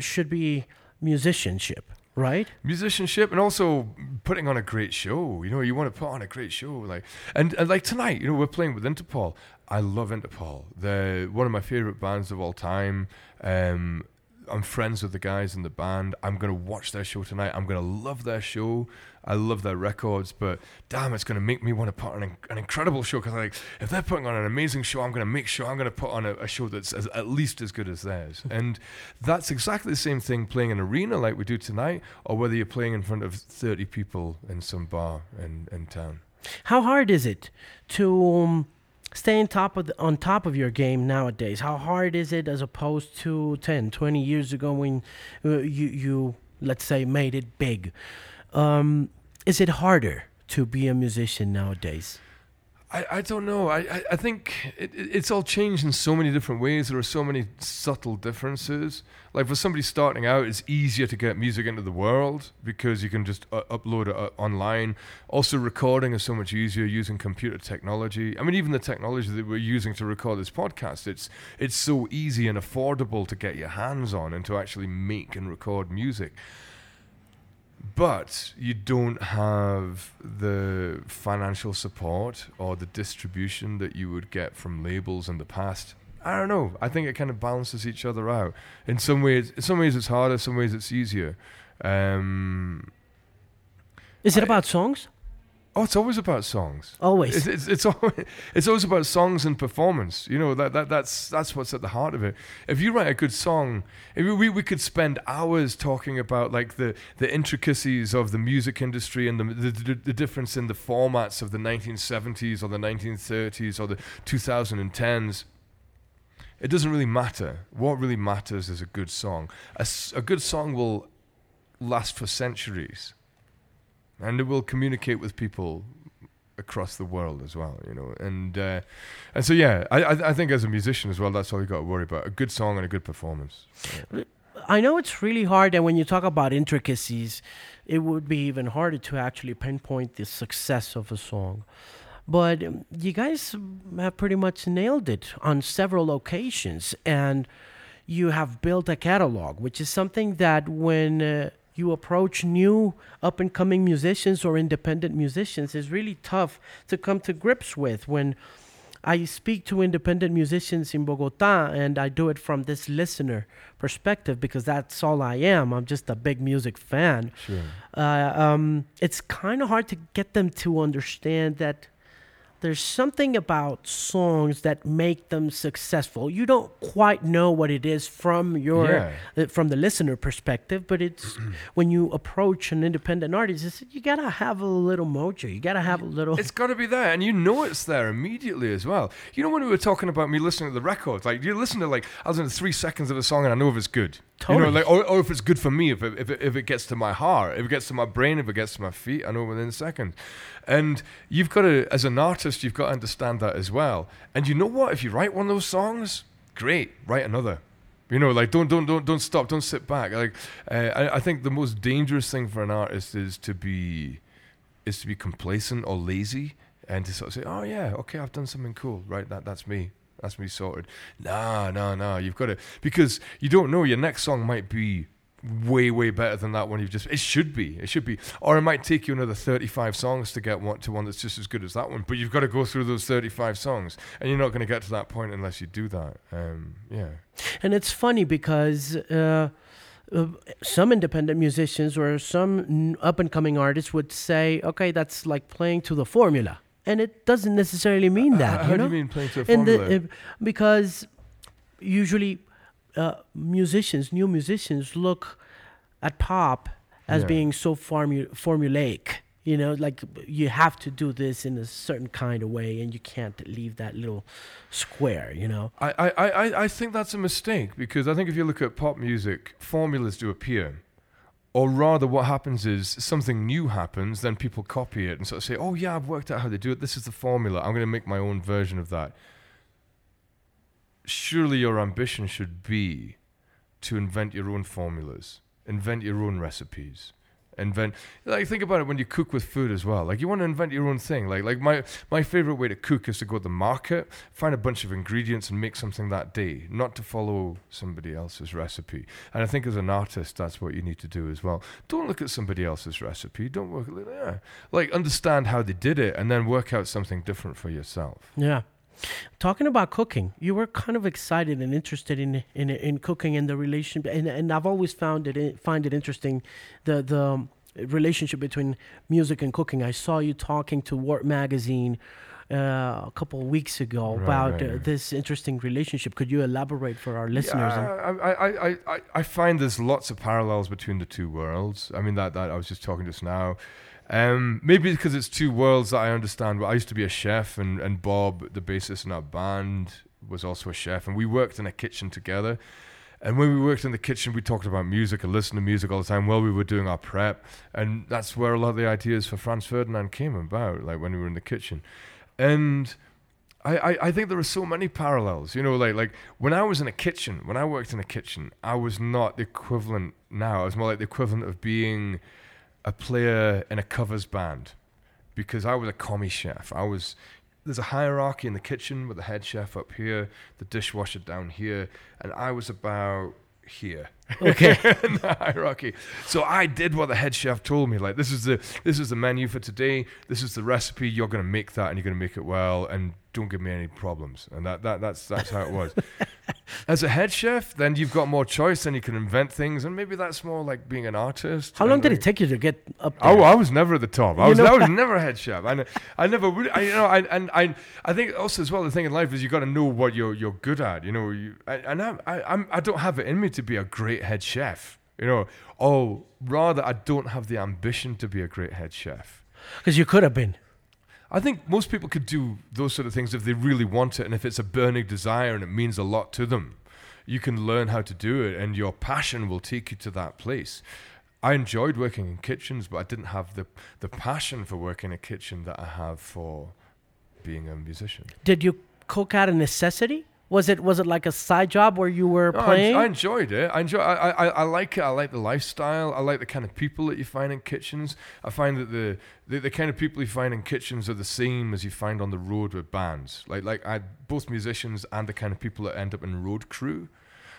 should be musicianship right musicianship and also putting on a great show. You know, you want to put on a great show, like and, and like tonight. You know, we're playing with Interpol. I love Interpol. They're one of my favorite bands of all time. Um, I'm friends with the guys in the band. I'm gonna watch their show tonight. I'm gonna love their show. I love their records, but damn, it's gonna make me want to put on an, an incredible show. Because like, if they're putting on an amazing show, I'm gonna make sure I'm gonna put on a, a show that's as, at least as good as theirs. and that's exactly the same thing playing an arena like we do tonight, or whether you're playing in front of 30 people in some bar in, in town. How hard is it to um, stay on top of the, on top of your game nowadays? How hard is it as opposed to 10, 20 years ago when uh, you you let's say made it big? Um, is it harder to be a musician nowadays? I, I don't know. I, I, I think it, it, it's all changed in so many different ways. There are so many subtle differences. Like for somebody starting out, it's easier to get music into the world because you can just uh, upload it uh, online. Also, recording is so much easier using computer technology. I mean, even the technology that we're using to record this podcast, it's it's so easy and affordable to get your hands on and to actually make and record music but you don't have the financial support or the distribution that you would get from labels in the past. I don't know. I think it kind of balances each other out. In some ways, in some ways it's harder. Some ways it's easier. Um, Is it I- about songs? Oh, it's always about songs. Always. It's it's it's always, it's always about songs and performance. You know that, that that's that's what's at the heart of it. If you write a good song, if we we could spend hours talking about like the the intricacies of the music industry and the the, the, the difference in the formats of the 1970s or the 1930s or the 2010s. It doesn't really matter. What really matters is a good song. A good song will last for centuries and it will communicate with people across the world as well, you know. And uh, and so yeah, I, I I think as a musician as well, that's all you got to worry about: a good song and a good performance. I know it's really hard, and when you talk about intricacies, it would be even harder to actually pinpoint the success of a song. but um, you guys have pretty much nailed it on several occasions, and you have built a catalog, which is something that when uh, you approach new up and coming musicians or independent musicians is really tough to come to grips with when I speak to independent musicians in Bogota and I do it from this listener perspective because that's all I am. I'm just a big music fan. Sure. Uh, um, it's kind of hard to get them to understand that there's something about songs that make them successful. You don't quite know what it is from your Yeah. uh, from the listener perspective, but it's when you approach an independent artist, it's, you gotta have a little mojo. You gotta have a little. It's got to be there, and you know it's there immediately as well. You know when we were talking about me listening to the records, like you listen to like I was in three seconds of a song and I know if it's good. You know, like or, or if it's good for me, if it, if it if it gets to my heart, if it gets to my brain, if it gets to my feet, I know within a second. And you've got to, as an artist, you've got to understand that as well. And you know what? If you write one of those songs, great, write another. You know, like don't don't don't don't stop, don't sit back. Like uh, I, I think the most dangerous thing for an artist is to be is to be complacent or lazy and to sort of say, "Oh yeah, okay, I've done something cool, right? That that's me, that's me sorted." Nah, nah, nah. You've got to because you don't know your next song might be way way better than that one you've just. It should be, it should be, or it might take you another thirty-five songs to get one to one that's just as good as that one. But you've got to go through those thirty-five songs, and you're not going to get to that point unless you do that. Um, yeah, And it's funny because uh, uh, some independent musicians or some up and coming artists would say, okay, that's like playing to the formula. And it doesn't necessarily mean that. How you do know? you mean playing to the- formula? uh, because usually uh, musicians, new musicians, look at pop as Yeah. being so formu- formulaic. You know, like you have to do this in a certain kind of way, and you can't leave that little square. You know. I, I, I, I think that's a mistake because I think if you look at pop music, formulas do appear. Or rather, what happens is something new happens, then people copy it and sort of say, oh, yeah, I've worked out how they do it. This is the formula. I'm going to make my own version of that. Surely your ambition should be to invent your own formulas, invent your own recipes. Invent like think about it when you cook with food as well. Like you want to invent your own thing. Like like my my favorite way to cook is to go to the market, find a bunch of ingredients and make something that day, not to follow somebody else's recipe. And I think as an artist, that's what you need to do as well. Don't look at somebody else's recipe. Don't work yeah. like understand how they did it and then work out something different for yourself. Yeah. Talking about cooking, you were kind of excited and interested in in, in cooking and the relation, and, and I've always found it find it interesting the the um, relationship between music and cooking. I saw you talking to Wart magazine uh, a couple of weeks ago Right, about right, uh, right. this interesting relationship. Could you elaborate for our listeners? Yeah, I, I, I, I, I find there's lots of parallels between the two worlds. I mean, that, that I was just talking just now. Um, maybe because it's two worlds that I understand. But I used to be a chef, and, and Bob, the bassist in our band, was also a chef, and we worked in a kitchen together. And when we worked in the kitchen, we talked about music and listened to music all the time while we were doing our prep. And that's where a lot of the ideas for Franz Ferdinand came about, like when we were in the kitchen. And I, I, I think there are so many parallels. You know, like like when I was in a kitchen, when I worked in a kitchen, I was not the equivalent now. I was more like the equivalent of being a player in a covers band because I was a commis chef. I was there's a hierarchy in the kitchen with the head chef up here, the dishwasher down here, and I was about here. Okay. in the hierarchy. So I did what the head chef told me. Like this is the this is the menu for today. This is the recipe. You're gonna make that and you're gonna make it well and don't give me any problems. And that, that that's that's how it was. As a head chef, then you've got more choice and you can invent things and maybe that's more like being an artist. How long did like- it take you to get up oh, there? Oh, I was never at the top. I You was, I was never a head chef. I, I never would. I, you know, I, and I, I think also as well the thing in life is you got to know what you're you're good at. You know, you, I, and I, I'm I don't have it in me to be a great head chef. You know, oh, rather I don't have the ambition to be a great head chef. Because you could have been. I think most people could do those sort of things if they really want it and if it's a burning desire and it means a lot to them. You can learn how to do it and your passion will take you to that place. I enjoyed working in kitchens, but I didn't have the, the passion for working in a kitchen that I have for being a musician. Did you cook out of necessity, Was it was it like a side job where you were No, I, playing? I enjoyed it. I enjoy. I, I, I like it. I like the lifestyle. I like the kind of people that you find in kitchens. I find that the, the the kind of people you find in kitchens are the same as you find on the road with bands. Like like I both musicians and the kind of people that end up in road crew.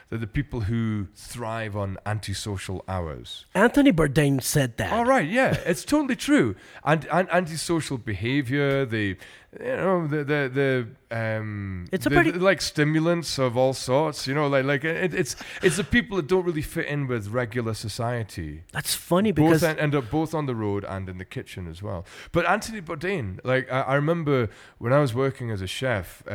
They're the people who thrive on antisocial hours. Anthony Bourdain said that. All right, yeah, it's totally true. And, and antisocial behavior, the you know the the the um, It's a the- pretty- like stimulants of all sorts. You know, like like it, it's it's the people that don't really fit in with regular society. That's funny Both because en- end up both on the road and in the kitchen as well. But Anthony Bourdain, like I, I remember when I was working as a chef, uh,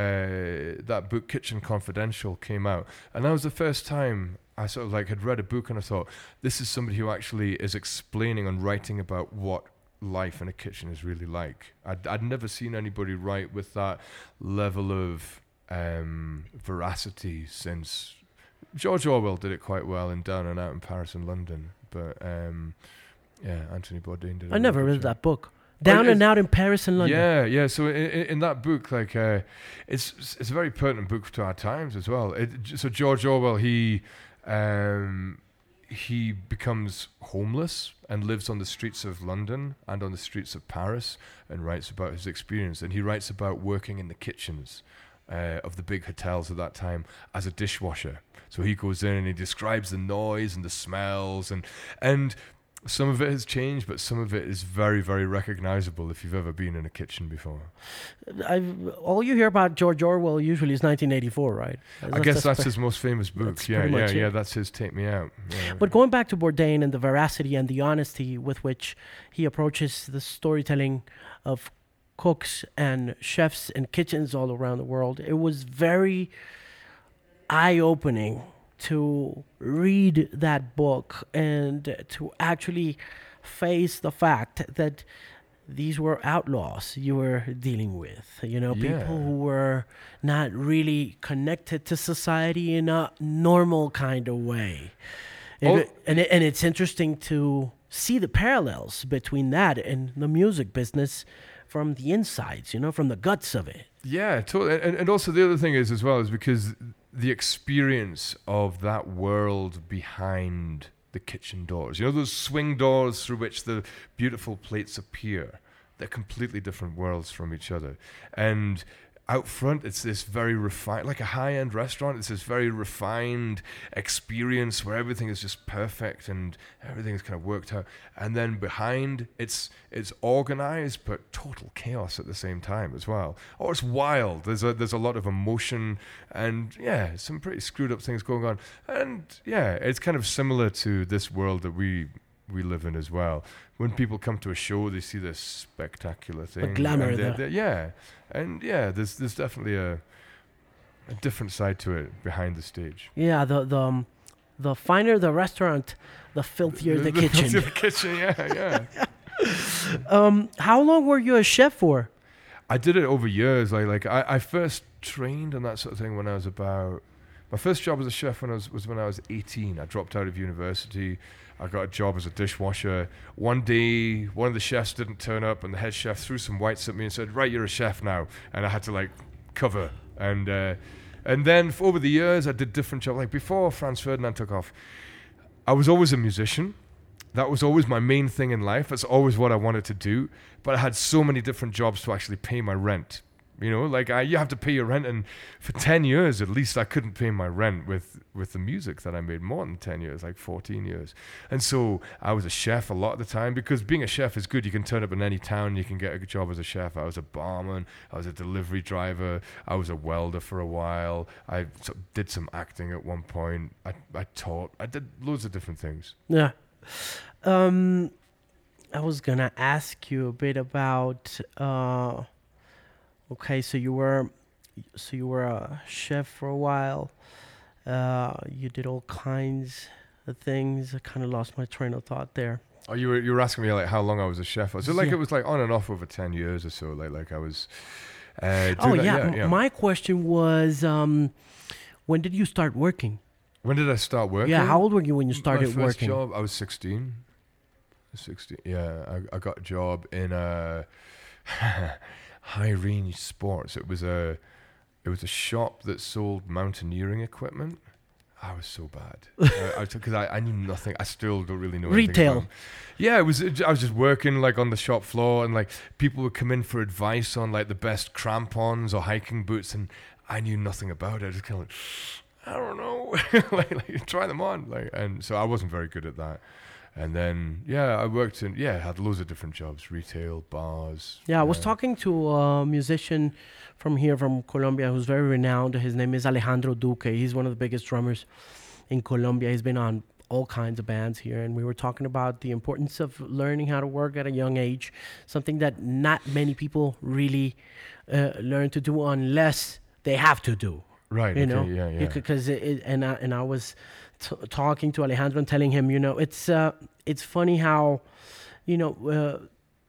that book Kitchen Confidential came out, and that was the first time I sort of like had read a book and I thought this is somebody who actually is explaining and writing about what life in a kitchen is really like. I'd, I'd never seen anybody write with that level of um, veracity since George Orwell did it quite well in Down and Out in Paris and London, but um, yeah, Anthony Bourdain did. it. I never read that book. Down and out in Paris and London. Yeah, yeah. So in, in that book, like, uh, it's it's a very pertinent book to our times as well. It, so George Orwell, he um, he becomes homeless and lives on the streets of London and on the streets of Paris and writes about his experience. And he writes about working in the kitchens uh, of the big hotels at that time as a dishwasher. So he goes in and he describes the noise and the smells and and some of it has changed, but some of it is very, very recognizable if you've ever been in a kitchen before. I've, all you hear about George Orwell usually is 1984, right? I guess that's the- his most famous book. Yeah, yeah, it. yeah. That's his Take Me Out. Yeah. But going back to Bourdain and the veracity and the honesty with which he approaches the storytelling of cooks and chefs and kitchens all around the world, it was very eye opening to read that book and to actually face the fact that these were outlaws you were dealing with. You know, Yeah. people who were not really connected to society in a normal kind of way. And, Oh. it- and, it, and it's interesting to see the parallels between that and the music business from the insides, you know, from the guts of it. Yeah, totally. And, and also the other thing is as well is because the experience of that world behind the kitchen doors. You know those swing doors through which the beautiful plates appear. They're completely different worlds from each other. And out front it's this very refined like a high-end restaurant it's this very refined experience where everything is just perfect and everything is kind of worked out. And then behind it's it's organized but total chaos at the same time as well. Or it's wild. There's a there's a lot of emotion and yeah some pretty screwed up things going on. And yeah it's kind of similar to this world that we we live in as well. When people come to a show, they see this spectacular thing. glamour and they're- they're- yeah, and yeah, there's there's definitely a a different side to it behind the stage. Yeah, the the um, the finer the restaurant, the filthier the, kitchen. the kitchen, yeah, yeah. Um, how long were you a chef for? I did it over years. Like like I, I first trained and that sort of thing when I was about my first job as a chef when I was was when I was 18. I dropped out of university. I got a job as a dishwasher. One day, one of the chefs didn't turn up, and the head chef threw some whites at me and said, "Right, you're a chef now." And I had to like cover and uh, and then over the years, I did different jobs. Like before Franz Ferdinand took off, I was always a musician. That was always my main thing in life. That's always what I wanted to do. But I had so many different jobs to actually pay my rent. You know, like I, you have to pay your rent, and for ten years at least, I couldn't pay my rent with with the music that I made. More than ten years, like fourteen years. And so I was a chef a lot of the time because being a chef is good. You can turn up in any town, you can get a good job as a chef. I was a barman, I was a delivery driver, I was a welder for a while. I did some acting at one point. I I taught. I did loads of different things. Yeah. Um, I was gonna ask you a bit about. Uh, okay, so you were, so you were a chef for a while. Uh, you did all kinds of things. I kind of lost my train of thought there. Oh, you were you were asking me like how long I was a chef. So like Yeah. it was like on and off over ten years or so. Like like I was. Uh, Oh that- yeah, m- my question was, um, when did you start working? when did I start working? Yeah, how old were you when you started My first working? job, I was sixteen. Sixteen. Yeah, I, I got a job in a high range sports. It was a it was a shop that sold mountaineering equipment. I was so bad because I, I, knew nothing. I still don't really know anything Retail. about- Yeah, it was. Uh, I was just working like on the shop floor, and like people would come in for advice on like the best crampons or hiking boots, and I knew nothing about it. I just kind of like, I don't know, like, like try them on, like, and so I wasn't very good at that. And then yeah, I worked in yeah, had loads of different jobs, retail, bars. Yeah, I was talking to a musician from here, from Colombia, who's very renowned. His name is Alejandro Duque. He's one of the biggest drummers in Colombia. He's been on all kinds of bands here, and we were talking about the importance of learning how to work at a young age, something that not many people really uh, learn to do unless they have to do. Right. You okay, know, yeah, yeah. because it, it, and I, and I was t- talking to Alejandro and telling him, you know, it's uh, it's funny how, you know, uh,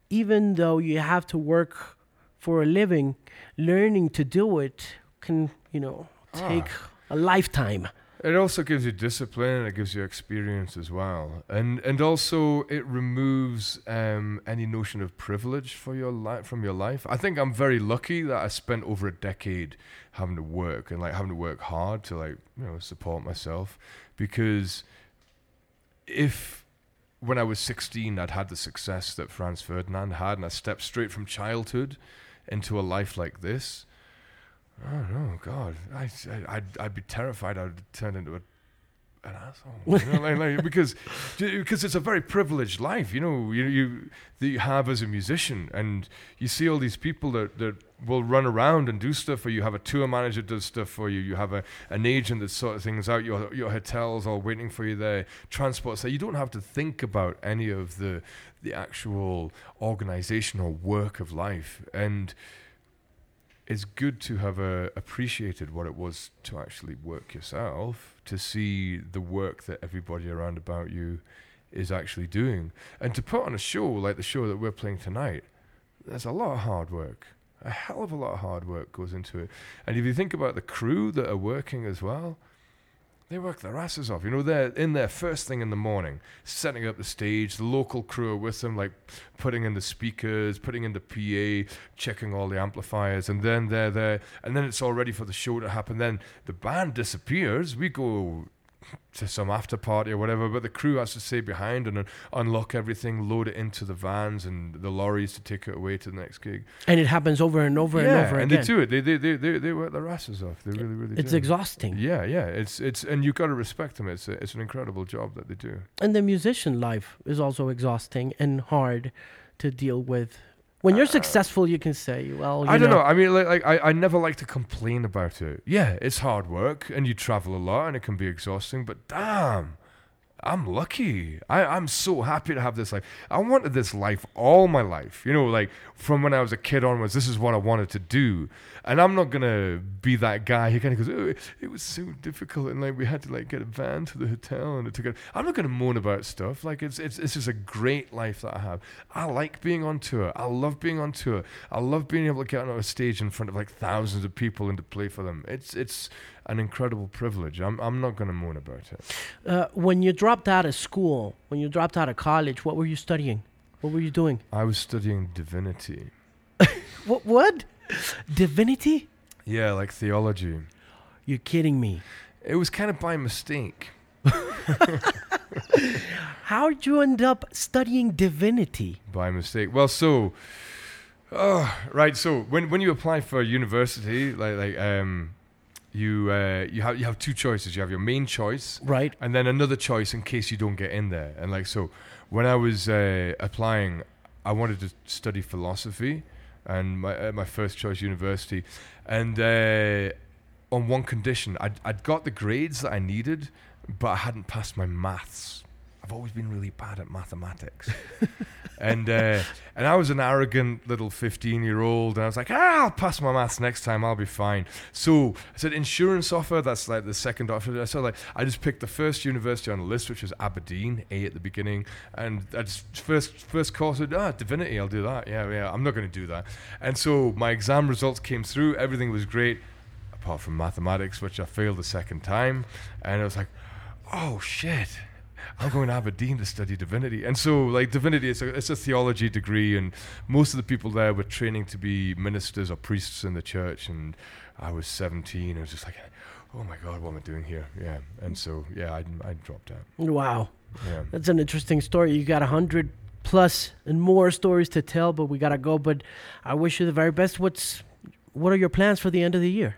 even though you have to work for a living, learning to do it can, you know, take a lifetime. It also gives you discipline and it gives you experience as well, and and also it removes um, any notion of privilege for your life from your life. I think I'm very lucky that I spent over a decade having to work and like having to work hard to like you know support myself, because if when I was 16 I'd had the success that Franz Ferdinand had, and I stepped straight from childhood into a life like this. Oh, I don't God. I, I, I'd, I'd be terrified I'd turn into a, an asshole. You know, like, like, because, because it's a very privileged life, you know, you, you, that you have as a musician. And you see all these people that, that will run around and do stuff for you. Have a tour manager does stuff for you. You have a, an agent that sort of things out. Your, your hotel's all waiting for you there. Transport. So you don't have to think about any of the, the actual organizational work of life. And, it's good to have uh, appreciated what it was to actually work yourself, to see the work that everybody around about you is actually doing, and to put on a show like the show that we're playing tonight. There's a lot of hard work. A hell of a lot of hard work goes into it. And if you think about the crew that are working as well, they work their asses off. You know, they're in there first thing in the morning, setting up the stage. The local crew are with them, like putting in the speakers, putting in the PA, checking all the amplifiers, and then they're there. And then it's all ready for the show to happen. Then the band disappears. We go to some after party or whatever, but the crew has to stay behind and un- unlock everything, load it into the vans and the lorries to take it away to the next gig. And it happens over and over yeah, and over and again. And they do it. They, they, they, they, they work their asses off. They really, really it's do. exhausting. Yeah, yeah. It's it's and you've got to respect them. It's a, it's an incredible job that they do. And the musician life is also exhausting and hard to deal with. When you're successful, you can say, well, you Uh, I don't know. I mean, like, like I, I never like to complain about it. Yeah, it's hard work and you travel a lot and it can be exhausting. But damn, I'm lucky. I, I'm so happy to have this life. I wanted this life all my life. You know, like from when I was a kid onwards, this is what I wanted to do. And I'm not gonna be that guy who kind of goes, oh, it was so difficult, and like we had to like get a van to the hotel, and it took. I'm not gonna moan about stuff. Like it's it's this is a great life that I have. I like being on tour. I love being on tour. I love being able to get on a stage in front of like thousands of people and to play for them. It's it's an incredible privilege. I'm I'm not gonna moan about it. Uh, when you dropped out of school, when you dropped out of college, what were you studying? What were you doing? I was studying divinity. What? What? Divinity? Yeah, like theology. You're kidding me. It was kind of by mistake. How'd you end up studying divinity? by mistake. Well, so, uh, right. So when when you apply for university, like like um, you uh, you have you have two choices. You have your main choice, Right. and then another choice in case you don't get in there. And like so, when I was uh, applying, I wanted to study philosophy, and my uh, my first choice university, and uh, on one condition, I'd I'd got the grades that I needed, but I hadn't passed my maths. I've always been really bad at mathematics. and uh, and I was an arrogant little 15 year old, and I was like, ah, I'll pass my maths next time, I'll be fine. So I said, insurance offer, that's like the second offer. So like, I just picked the first university on the list, which was Aberdeen, A at the beginning, and I just first first course, I said, ah, divinity, I'll do that. Yeah, yeah, I'm not going to do that. And so my exam results came through, everything was great, apart from mathematics, which I failed the second time, and I was like, oh shit. I'm going to Aberdeen to study divinity. And so, like, divinity, it's a, it's a theology degree, and most of the people there were training to be ministers or priests in the church. And I was 17. I was just like, oh my God, what am I doing here? Yeah. And so, yeah, I, I dropped out. Wow. Yeah. That's an interesting story. You got a hundred plus and more stories to tell, but we gotta go. But I wish you the very best. What's what are your plans for the end of the year?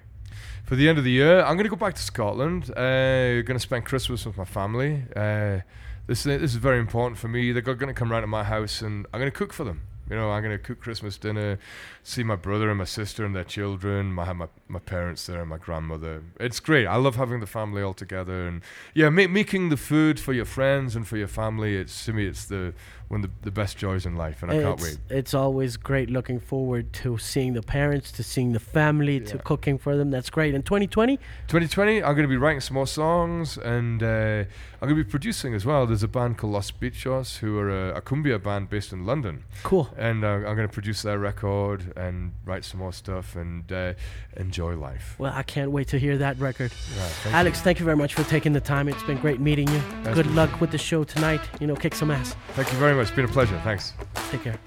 For the end of the year, I'm going to go back to Scotland. Uh, going to spend Christmas with my family. Uh, this this is very important for me. They're going to come round to my house, and I'm going to cook for them. You know, I'm going to cook Christmas dinner, see my brother and my sister and their children. Have my, my parents there and my grandmother. It's great. I love having the family all together, and yeah, ma- making the food for your friends and for your family. It's to me, it's the one of the, the best joys in life, and I can't wait. It's always great looking forward to seeing the parents, to seeing the family, to cooking for them. That's great. In 2020, 2020, I'm going to be writing some more songs and uh, I'm going to be producing as well. There's a band called Los Bitchos who are a, a cumbia band based in London. cool. And uh, I'm going to produce their record and write some more stuff and uh, enjoy life. Well, I can't wait to hear that record. Yeah, thank Alex, thank you very much for taking the time. It's been great meeting you. Nice Good meeting luck with the show tonight. You know, kick some ass. Thank you very much. It's been a pleasure. Thanks. Take care.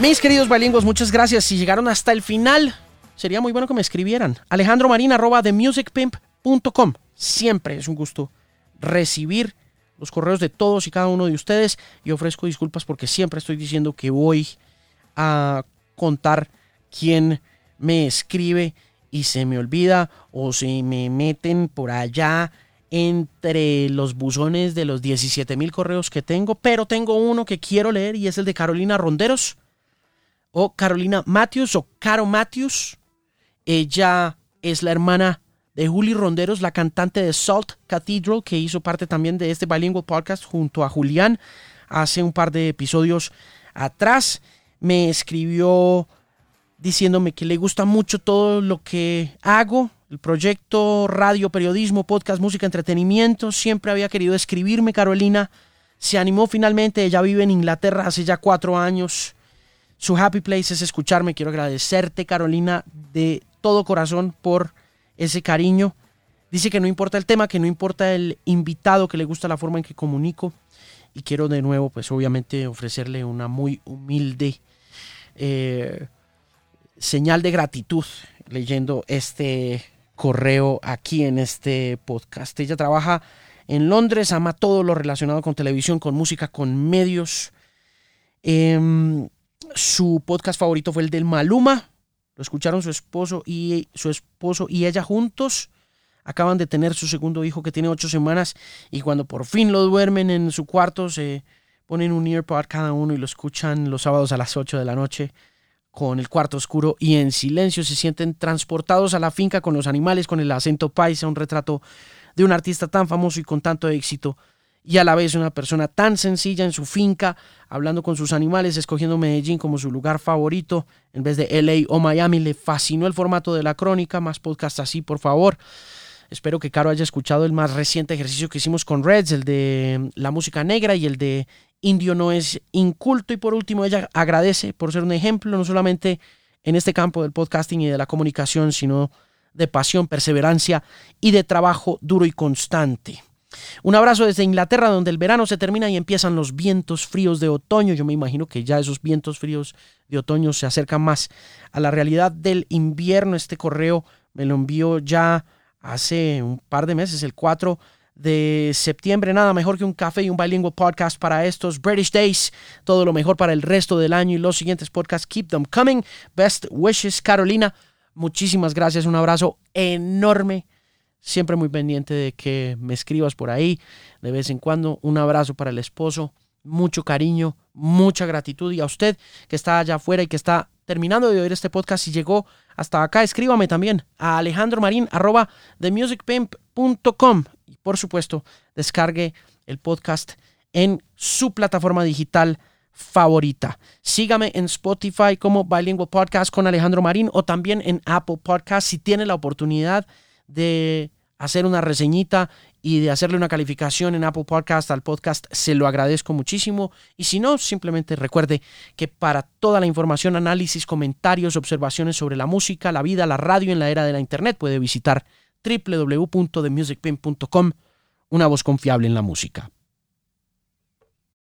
Mis queridos bilingües, muchas gracias. Si llegaron hasta el final, sería muy bueno que me escribieran. Alejandro Marín, arroba themusicpimp.com. Siempre es un gusto recibir los correos de todos y cada uno de ustedes y ofrezco disculpas porque siempre estoy diciendo que voy a contar quién me escribe y se me olvida o se me meten por allá entre los buzones de los 17 mil correos que tengo, pero tengo uno que quiero leer y es el de Carolina Ronderos o Carolina Matthews o Caro Matthews. Ella es la hermana de Juli Ronderos, la cantante de Salt Cathedral, que hizo parte también de este Bilingual Podcast junto a Julián hace un par de episodios atrás. Me escribió diciéndome que le gusta mucho todo lo que hago, el proyecto, radio, periodismo, podcast, música, entretenimiento. Siempre había querido escribirme, Carolina. Se animó finalmente, ella vive en Inglaterra hace ya cuatro años. Su happy place es escucharme. Quiero agradecerte, Carolina, de todo corazón por ese cariño. Dice que no importa el tema, que no importa el invitado, que le gusta la forma en que comunico. Y quiero de nuevo, pues obviamente, ofrecerle una muy humilde eh, señal de gratitud leyendo este correo aquí en este podcast. Ella trabaja en Londres, ama todo lo relacionado con televisión, con música, con medios. Em, su podcast favorito fue el del Maluma. Lo escucharon su esposo y su esposo y ella juntos. Acaban de tener su segundo hijo que tiene ocho semanas y cuando por fin lo duermen en su cuarto se ponen un earpod cada uno y lo escuchan los sábados a las 8 de la noche con el cuarto oscuro y en silencio se sienten transportados a la finca con los animales, con el acento paisa, un retrato de un artista tan famoso y con tanto éxito y a la vez una persona tan sencilla en su finca, hablando con sus animales, escogiendo Medellín como su lugar favorito en vez de LA o Miami. Le fascinó el formato de la crónica, más podcast así, por favor. Espero que Caro haya escuchado el más reciente ejercicio que hicimos con Reds, el de la música negra y el de Indio no es inculto. Y por último, ella agradece por ser un ejemplo, no solamente en este campo del podcasting y de la comunicación, sino de pasión, perseverancia y de trabajo duro y constante. Un abrazo desde Inglaterra, donde el verano se termina y empiezan los vientos fríos de otoño. Yo me imagino que ya esos vientos fríos de otoño se acercan más a la realidad del invierno. Este correo me lo envió ya hace un par de meses, el 4 de septiembre. Nada mejor que un café y un bilingüe podcast para estos British Days. Todo lo mejor para el resto del año y los siguientes podcasts. Keep them coming. Best wishes, Carolina. Muchísimas gracias. Un abrazo enorme siempre muy pendiente de que me escribas por ahí de vez en cuando. Un abrazo para el esposo, mucho cariño, mucha gratitud. Y a usted que está allá afuera y que está terminando de oír este podcast y llegó hasta acá, escríbame también a alejandromarin arroba themusicpimp.com y por supuesto descargue el podcast en su plataforma digital favorita. Sígame en Spotify como Bilingual Podcast con Alejandro Marín o también en Apple Podcast si tiene la oportunidad de hacer una reseñita y de hacerle una calificación en Apple Podcast al podcast, se lo agradezco muchísimo. Y si no, simplemente recuerde que para toda la información, análisis, comentarios, observaciones sobre la música, la vida, la radio en la era de la Internet, puede visitar www.themusicpin.com, una voz confiable en la música.